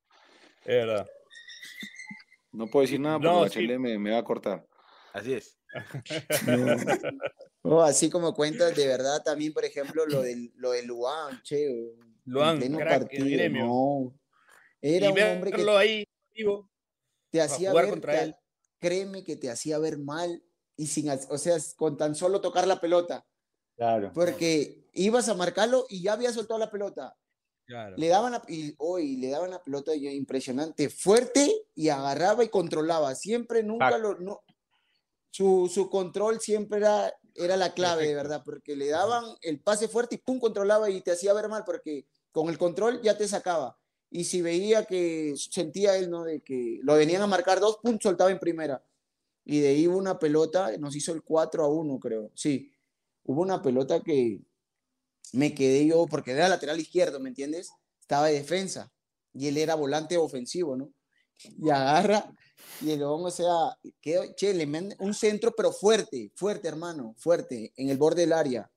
Es verdad. No puedo decir nada porque No, me, me va a cortar. Así es. Oh, así como cuentas, de verdad, también, por ejemplo, lo del, lo de Luan, che. Luan, crack el gremio. no. Era y un hombre que verlo ahí vivo. te hacía jugar ver, contra te- él. créeme que te hacía ver mal y sin, o sea, con tan solo tocar la pelota, Claro. porque ibas a marcarlo y ya había soltado la pelota. Claro. Le daban la, y, hoy le daban la pelota impresionante, fuerte y agarraba y controlaba. Siempre, nunca lo. No, su, su control siempre era, era la clave, de verdad, porque le daban el pase fuerte y pum, controlaba y te hacía ver mal, porque con el control ya te sacaba. Y si veía que sentía él, ¿no? De que lo venían a marcar dos, pum, soltaba en primera. Y de ahí una pelota, nos hizo el 4 a 1, creo. Sí, hubo una pelota que me quedé yo, porque era lateral izquierdo, ¿me entiendes? Estaba de defensa y él era volante ofensivo, ¿no? Y agarra y el o sea, quedó, che, le manda un centro, pero fuerte, fuerte, hermano, fuerte, en el borde del área.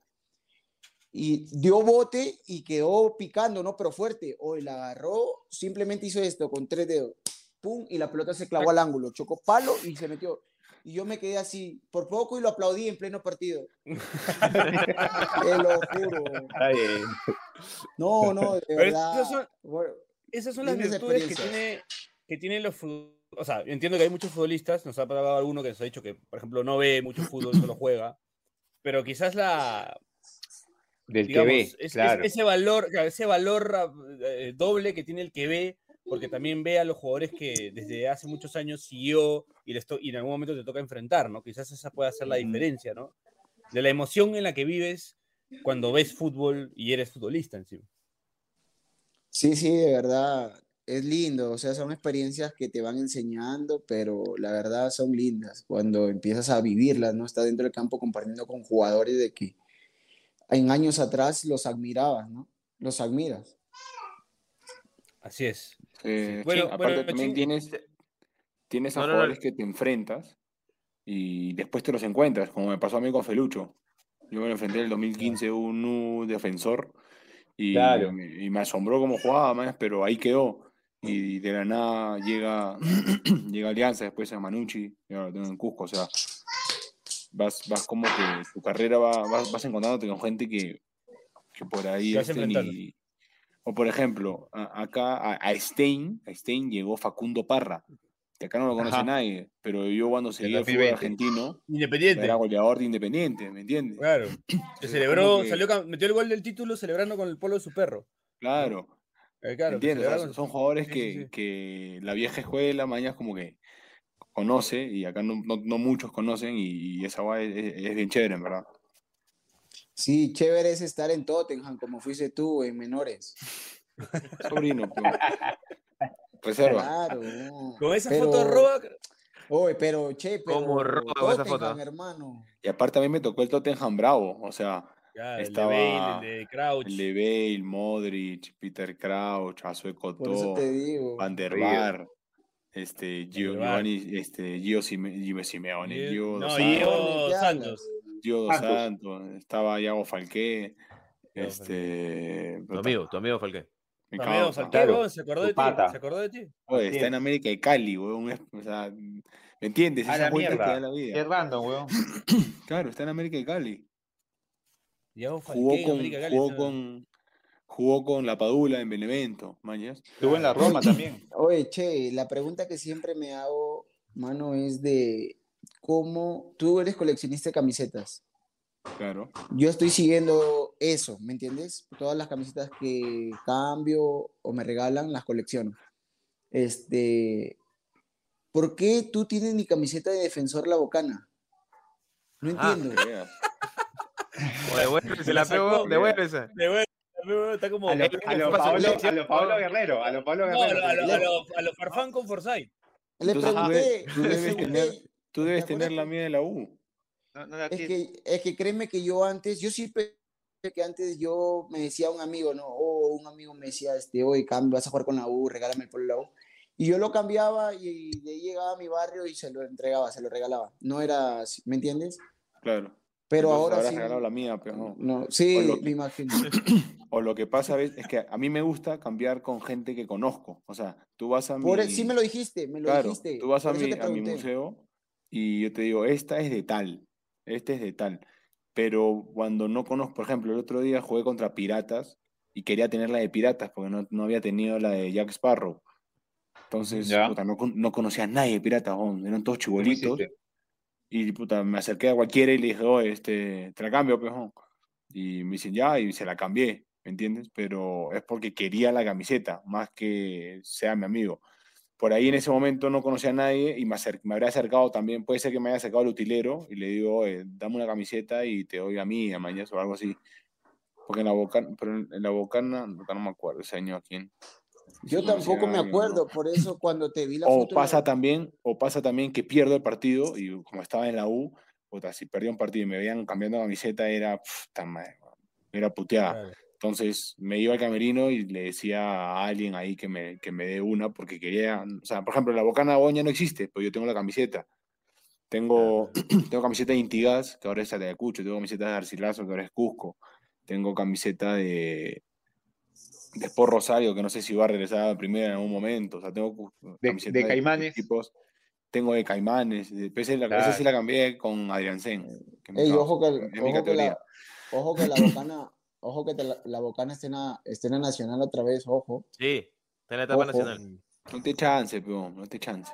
Y dio bote y quedó picando, ¿no? Pero fuerte. Hoy la agarró, simplemente hizo esto con tres dedos. Pum, y la pelota se clavó al ángulo. Chocó palo y se metió. Y yo me quedé así, por poco, y lo aplaudí en pleno partido. Te lo juro. No, no, de Pero verdad. esas son- Bueno, Esas son las virtudes que, tiene, que tienen los futbolistas. O sea, entiendo que hay muchos futbolistas, nos ha pasado alguno que nos ha dicho que, por ejemplo, no ve mucho fútbol, solo juega, pero quizás la, Del digamos, que ve, es- es- claro. ese valor, ese valor eh, doble que tiene el que ve, porque también ve a los jugadores que desde hace muchos años siguió y, les y en algún momento te toca enfrentar, ¿no? Quizás esa pueda ser la diferencia, ¿no? De la emoción en la que vives cuando ves fútbol y eres futbolista encima. Sí, sí, de verdad, es lindo, o sea, son experiencias que te van enseñando, pero la verdad son lindas cuando empiezas a vivirlas, ¿no? Estás dentro del campo compartiendo con jugadores de que en años atrás los admirabas, ¿no? Los admiras. Así es. Eh, Bueno, sí, aparte bueno, también tienes, tienes a No, no, no. jugadores que te enfrentas y después te los encuentras, como me pasó a mí con Felucho. Yo me lo enfrenté en el 2015, un un defensor, y, Claro. me- y me asombró cómo jugaba, más, pero ahí quedó. Y de la nada llega, llega Alianza, después a Manucci, y ahora lo tengo en Cusco, o sea, vas, vas como que tu carrera va, vas, vas encontrándote con gente que, que por ahí Te vas este, enfrentando. ni- O por ejemplo, a- acá a, a Stein, a Stein llegó Facundo Parra, que acá no lo conoce Ajá. nadie, pero yo cuando seguía el fútbol 2020. argentino, Independiente. era goleador de Independiente, ¿me entiendes? Claro. Se celebró, que- salió, metió el gol del título celebrando con el polo de su perro. Claro, Eh, claro, ¿entiendes? O sea, celebraron- son jugadores Sí, que, sí, sí. que la vieja escuela, mañana como que conoce, y acá no, no- no muchos conocen, y, y esa guay es, es bien chévere, en verdad. Sí, chévere es estar en Tottenham, como fuiste tú, en menores. Sobrino, pues. Reserva. Claro. no. Con esa Pero- foto roba. Oye, pero, che, pero ¿Cómo roba con esa Tottenham, foto? hermano. Y aparte a mí me tocó el Tottenham Bravo, o sea, Ya, Estaba Bale, el de Crouch. el de Bale, Modric, Peter Crouch, Azue Cotó. Van der. Vaar, este, Gio. Giovanni, este, Gio, Sime- Gio Simeone, Gio- Gio no, Dos Gio- Santos, ¿Qué Santos. Gio Dos Santos. Estaba Iago Falqué, este, Tu amigo, tu amigo Falqué. mi Amigo. Falqué, Claro, se acordó de ti. Se acordó de ti. Oye, está en. América de Cali, weón, o sea, ¿me entiendes? A Esa la vuelta que da mierda. la Qué vida. random, weón. Claro, está en América de Cali. Iago Jugó Falqué en con, América Cali, jugó con, jugó con la Padula en Benevento, mañas. Estuvo en la Roma también. Oye, che, la pregunta que siempre me hago, mano, es de cómo tú eres coleccionista de camisetas. Claro. Yo estoy siguiendo eso, ¿me entiendes? Todas las camisetas que cambio o me regalan, las colecciono. Este, ¿por qué tú tienes mi camiseta de defensor la bocana? No Ah, entiendo. O devuelve, se La pegó, devuelve esa. Está como. A lo, a lo. Pablo, Forsyth. a lo Pablo Guerrero, a lo Pablo No, a Guerrero. lo, a lo, a Le- lo- a lo Farfán con Forsyth. Le pregunté, le Tú debes ¿te tener la mía de la U. No, no, Es que, es que créeme que yo antes, yo pe- que antes yo me decía un amigo, ¿no? O un amigo me decía, este, oye, cambio, vas a jugar con la U, regálame el polo de la U. Y yo lo cambiaba y de ahí llegaba a mi barrio y se lo entregaba, se lo regalaba. No era, así, ¿me entiendes? Claro. Pero Entonces ahora sí. regalado la mía, pero no. No, sí, lo- me imagino. O lo que pasa ¿ves? es que a mí me gusta cambiar con gente que conozco. O sea, tú vas a mi... Por, e, sí me lo dijiste, me lo Claro, dijiste. tú vas a mi, a mi museo y yo te digo, esta es de tal, este es de tal. Pero cuando no conozco, por ejemplo, el otro día jugué contra Piratas y quería tener la de Piratas porque no, no había tenido la de Jack Sparrow. Entonces, Ya. puta, no, no conocía a nadie de Piratas, eran todos ¿Cómo chibolitos. Y puta, me acerqué a cualquiera y le dije, oye, este, te la cambio, pejón. Y me dicen, ya, y se la cambié, ¿me entiendes? Pero es porque quería la camiseta, más que sea mi amigo. Por ahí en ese momento no conocía a nadie y me, me habría acercado también, puede ser que me haya acercado al utilero y le digo, eh, dame una camiseta y te doy a mí, a Mañez o algo así. Porque en la bocana, pero en la bocana, no me acuerdo ese año a quién. Yo no tampoco me alguien, acuerdo, ¿no? por eso cuando te vi la O foto. la- pasa también, o pasa también que pierdo el partido y como estaba en la U, puta, si perdía un partido y me veían cambiando camiseta era, puta madre, weón, era puteada. Claro. Entonces me iba al camerino y le decía a alguien ahí que me, que me dé una porque quería, o sea, por ejemplo, la Bocana Boña no existe, pero yo tengo la camiseta. Tengo, tengo camiseta de Intigas, que ahora es Ayacucho, tengo camiseta de Garcilaso, que ahora es Cusco. Tengo camiseta de, de Sport Rosario, que no sé si va a regresar a primera en algún momento. O sea, tengo De- camiseta de Caimanes. equipos. Tengo de Caimanes. de- pero esa, la, esa sí la cambié con Adrián Sen. que es mi Ey, causa, ojo que, es mi ojo que categoría. la, ojo que la bocana, ojo que te la, la bocana esté en, la, esté en la nacional otra vez, ojo. Sí, está en la etapa Ojo. nacional. No te chance, peón, no te chance.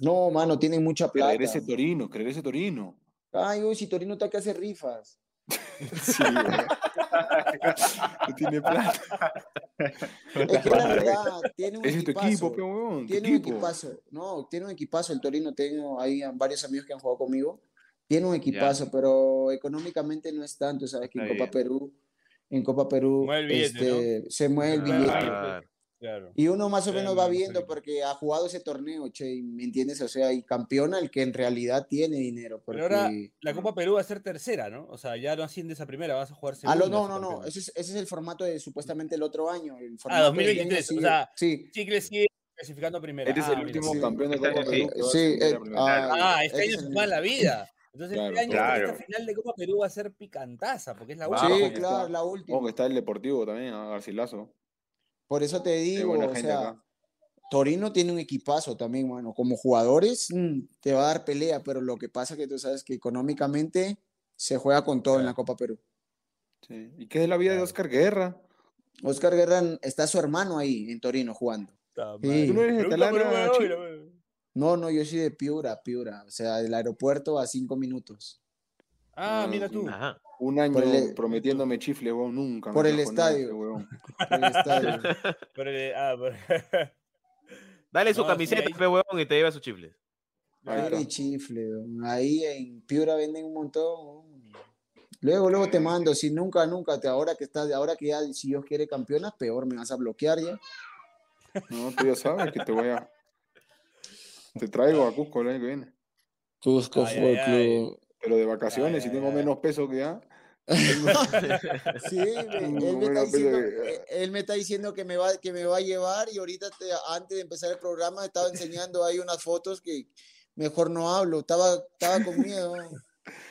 No, mano, tienen mucha Que plata. regrese Torino, que regrese Torino. Ay, uy, si Torino está que hace rifas. Sí, güey. no tiene plata. Es que la verdad, tiene un es tu equipazo. equipo, peón, tu Tiene un equipo. equipazo. No, tiene un equipazo. El Torino, tengo ahí varios amigos que han jugado conmigo. Tiene un equipazo, pero económicamente no es tanto. Sabes que en Copa bien. Perú, en Copa Perú, Mueve el billete, este, se mueve el Claro. billete. Claro. Claro. Y uno más o menos no, va viendo porque ha jugado ese torneo, che, ¿me entiendes? O sea, y campeona el que en realidad tiene dinero. Porque... Pero ahora la Copa Perú va a ser tercera, ¿no? O sea, ya no asciendes a primera, vas a jugar Ah, segunda. lo- no, no, no, ese es, ese es el formato de supuestamente el otro año. El Ah, formato año 2023, o sea, sí, Chicle sigue clasificando a primera. Este es Ah, el mira. último sí. campeón de Este- Copa Perú. va sí, eh, ah, Ah, este año es se juega la vida. Entonces, Claro, este año, claro. esta final de Copa Perú va a ser picantaza, porque es la última. Sí, claro, está- la última. Ojo que está el Deportivo también, a Garcilaso. Por eso te digo, o sea, acá. Torino tiene un equipazo también, bueno, como jugadores mm, te va a dar pelea, pero lo que pasa es que tú sabes que económicamente se juega con todo en la Copa Perú. Sí. ¿Y qué es la vida de. Oscar Guerra? Oscar Guerra está su hermano ahí en Torino jugando. Sí. ¿Tú no eres de Talana, No, no, yo soy de Piura, Piura, o sea, del aeropuerto a cinco minutos. Ah, mira tú. Ajá. Un año Por el- prometiéndome chifles, huevón, nunca. me Por el nada estadio. huevón. por el estadio. Ah, pero- Dale su No, sí, camiseta, ahí- huevón, y te lleva sus chifles. Ahí Piura y está. chifle, weón. ahí en Piura venden un montón. weón. Luego, luego te mando, si nunca, nunca, te, ahora que estás, ahora que ya, si Dios quiere campeonas, peor, me vas a bloquear ya. No, tú ya sabes que te voy a. Te traigo a Cusco el año que viene. Cusco Ay, Fútbol ay, ay. Club. Pero de vacaciones, Ay, si ay, tengo ay. menos peso que ya. Sí, él, me está diciendo, eh, él me está diciendo que me va, que me va a llevar y ahorita te- antes de empezar el programa estaba enseñando ahí unas fotos que mejor no hablo, estaba, estaba con miedo,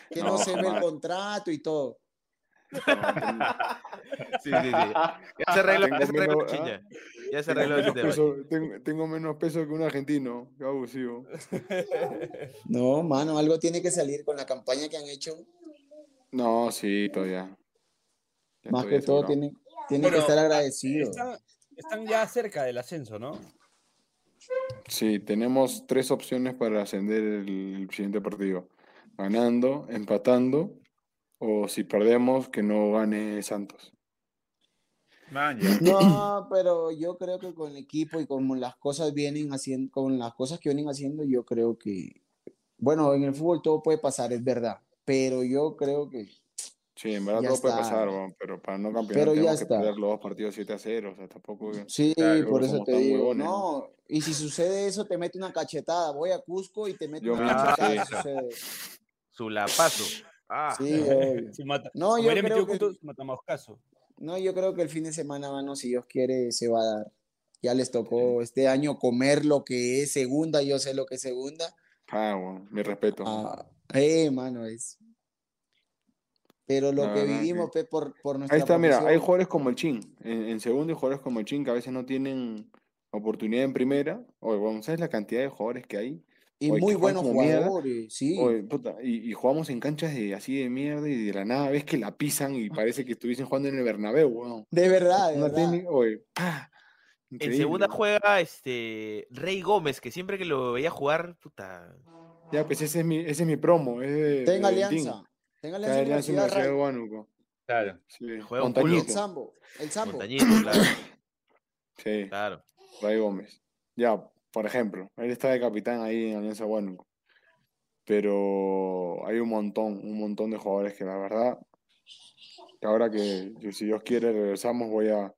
que no, No, se ve el contrato y todo. Sí, sí, sí. Ya se arregló, Tengo ya se arregló, menos- chiña. Ya se Tengo arregló menos, peso, tengo, tengo menos peso que un argentino. Qué abusivo. No, mano, algo tiene que salir con la campaña que han hecho. No, sí, todavía. Ya Más que todo tiene, tiene Bueno, que estar agradecido. Están, están ya cerca del ascenso, ¿no? Sí, tenemos tres opciones para ascender el, el siguiente partido. Ganando, empatando, o si perdemos, que no gane Santos. No, pero yo creo que con el equipo y como las cosas vienen haciendo, con las cosas que vienen haciendo, yo creo que, bueno, en el fútbol todo puede pasar, es verdad, pero yo creo que Sí, en verdad Ya todo puede está. pasar, weón, pero para no campeonar Pero ya tenemos que está. perder los dos partidos 7 a 0. O sea, tampoco. sí, Claro, por eso te digo, huevones, no, y si sucede eso, te mete una cachetada, voy a Cusco y te meto Yo una cachetada, sucede. Su lapazo. Ah, Sí. Su mata- No, yo creo que- puntos, su matamoscaso. No, yo creo que el fin de semana, mano, si Dios quiere, se va a dar. Ya les tocó este año comer lo que es segunda, yo sé lo que es segunda. Ah, bueno, mi respeto. Ah, eh, mano, es. Pero lo La que vivimos que- pe, por, por nuestra Ahí está, mira, hay jugadores como el Chin. En, en segundo hay jugadores como el Chin que a veces no tienen oportunidad en primera. Oye, bueno, ¿sabes la cantidad de jugadores que hay? Y oye, muy buenos mierda. jugadores, sí. Oye, puta, y, y jugamos en canchas de así de mierda y de la nada ves que la pisan y parece que estuviesen jugando en el Bernabéu, weón. De verdad, de Una verdad. técnica, oye, ¡pah! en segunda juega este Rey Gómez, que siempre que lo veía jugar, puta. Ya, pues ese es mi, ese es mi promo. Es de, Tenga alianza. Tenga alianza de Alianza Universidad Universidad de Ray. Huánuco. Claro. Sí. Juega un El Montañito. Sambo. El Sambo. Montañito, claro. Sí, claro. Ray Gómez. Ya, por ejemplo, él está de capitán ahí en Alianza Huánuco. Pero hay un montón, un montón de jugadores que la verdad, que ahora que, si Dios quiere regresamos, voy a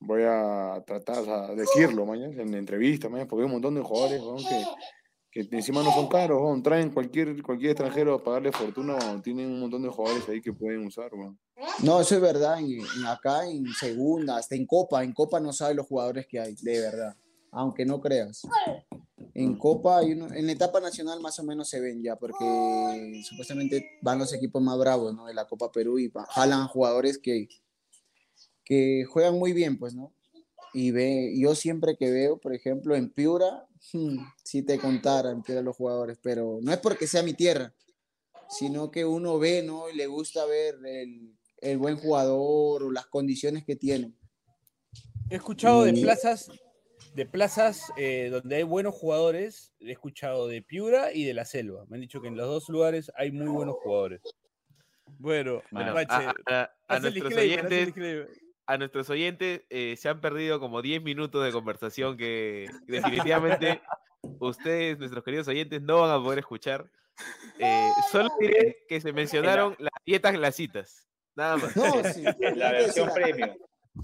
voy a tratar, o sea, decirlo mañana en entrevistas, mañana, porque hay un montón de jugadores weón, que, que encima no son caros, weón, traen cualquier, cualquier extranjero a pagarle fortuna, weón, tienen un montón de jugadores ahí que pueden usar. No, eso es verdad. en- en- acá en segunda, hasta en Copa, en Copa no sabes los jugadores que hay, de verdad. Aunque no creas. En Copa, hay uno- en la etapa nacional más o menos se ven ya, porque supuestamente van los equipos más bravos, ¿no? De la Copa Perú y jalan jugadores que, que juegan muy bien, pues, ¿no? Y ve, yo siempre que veo, por ejemplo, en Piura, hmm, si te contara en Piura los jugadores, pero no es porque sea mi tierra, sino que uno ve, ¿no? Y le gusta ver el, el buen jugador o las condiciones que tiene. He escuchado de plazas, de plazas eh, donde hay buenos jugadores, he escuchado de Piura y de la Selva. Me han dicho que en los dos lugares hay muy buenos jugadores. Bueno, Bueno, Bache, a, a- a haz el nuestros oyentes, disclaimer. a nuestros oyentes eh, se han perdido como 10 minutos de conversación que definitivamente ustedes, nuestros queridos oyentes, no van a poder escuchar. Eh, solo diré que se mencionaron las dietas glacitas. Nada más. No, sí, La versión premium.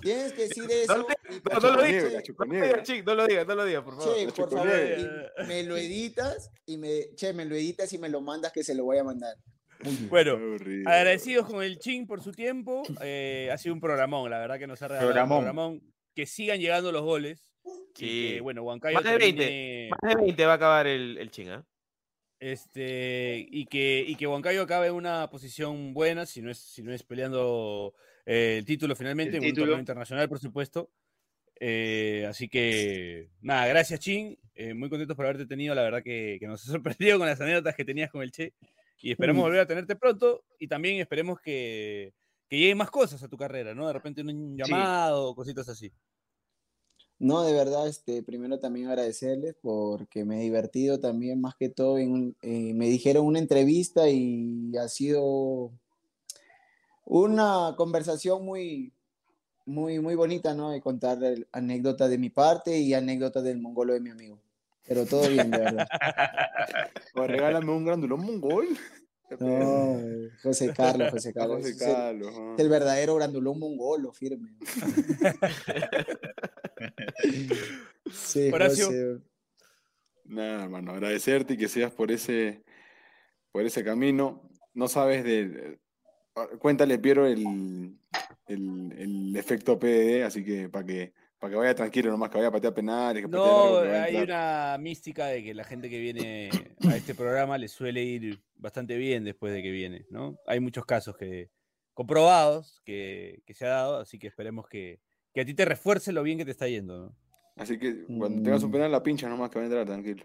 Tienes que decir eso. No, No, no lo digas, no lo digas, no lo digas, no lo digas, por favor. Che, por favor, y me lo editas y me, che, me lo editas y me lo mandas que se lo voy a mandar. Bueno, agradecidos con el Chin por su tiempo. eh, ha sido un programón, la verdad que nos ha regalado Programón. un programón. Que sigan llegando los goles. Sí. que, bueno, Huancayo Más de 20. termine- Más de 20 va a acabar el, el ching, ¿ah? Este, y que, y que Huancayo acabe en una posición buena, si no es, si no es peleando eh, el título finalmente, El un título. internacional, por supuesto. Eh, así que, nada, gracias, Chin. eh, muy contentos por haberte tenido. La verdad que, que nos ha sorprendido con las anécdotas que tenías con el Che. Y esperemos Mm. volver a tenerte pronto. Y también esperemos que, que lleguen más cosas a tu carrera, ¿no? De repente un llamado o cositas así. No, de verdad, este, primero también agradecerles porque me he divertido también más que todo. En eh, me dijeron una entrevista y ha sido una conversación muy, muy, muy bonita, ¿no? De contar anécdotas de mi parte y anécdotas del mongolo de mi amigo. Pero todo bien, de verdad. O regálame un grandulón mongol. No, José Carlos, José Carlos. José es el- Carlos, ah. es el verdadero grandulón mongolo, firme. Sí, Horacio. José. Nada, hermano, agradecerte y que seas por ese, por ese camino. No sabes de. Ah, Cuéntale, Piero, el, el, el efecto PDD, así que para que, para que vaya tranquilo, nomás que vaya a patear penales, que patee No, que hay una mística de que la gente que viene a este programa le suele ir bastante bien después de que viene, ¿no? Hay muchos casos que comprobados que, que se ha dado, así que esperemos que, que a ti te refuerce lo bien que te está yendo, ¿no? Así que cuando tengas un Mm. penal, la pincha nomás que va a entrar, tranquilo.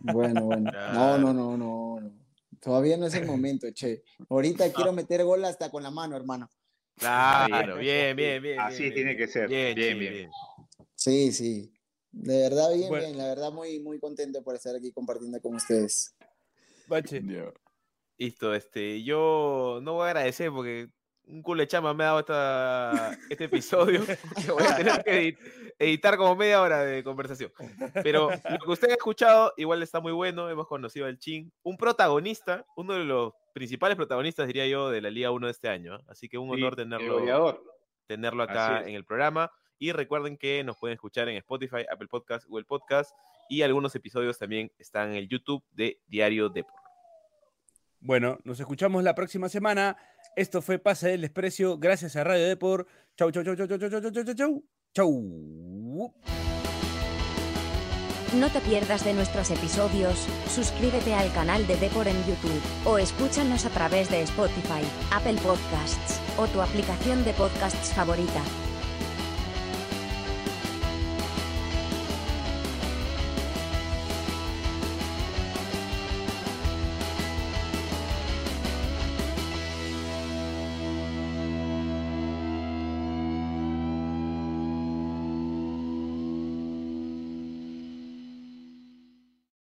Bueno, bueno. No, no, no, no, no. Todavía no es el momento, che. Ahorita quiero meter gol hasta con la mano, hermano. Claro, bien, bien, bien. Así bien, tiene bien. que ser. Bien, Bien. Sí, sí. De verdad, bien, Bueno. bien. La verdad, muy, muy contento por estar aquí compartiendo con ustedes. Bache. Listo, este, yo no voy a agradecer porque un culo de chama me ha dado esta, este episodio que voy a tener que edit- editar como media hora de conversación. Pero lo que usted ha escuchado igual está muy bueno, hemos conocido al Chin, un protagonista, uno de los principales protagonistas, diría yo, de la Liga 1 de este año. ¿ah? Así que un Sí, honor el tenerlo, tenerlo acá en el programa. Y recuerden que nos pueden escuchar en Spotify, Apple Podcast, Google Podcast y algunos episodios también están en el YouTube de Diario Depor. bueno, nos escuchamos la próxima semana. Esto fue Pase del Desprecio, gracias a Radio Depor. Chau, chau, chau, chau, chau, chau, chau, chau, chau, chau. No te pierdas de nuestros episodios, suscríbete al canal de Depor en YouTube, o escúchanos a través de Spotify, Apple Podcasts, o tu aplicación de podcasts favorita.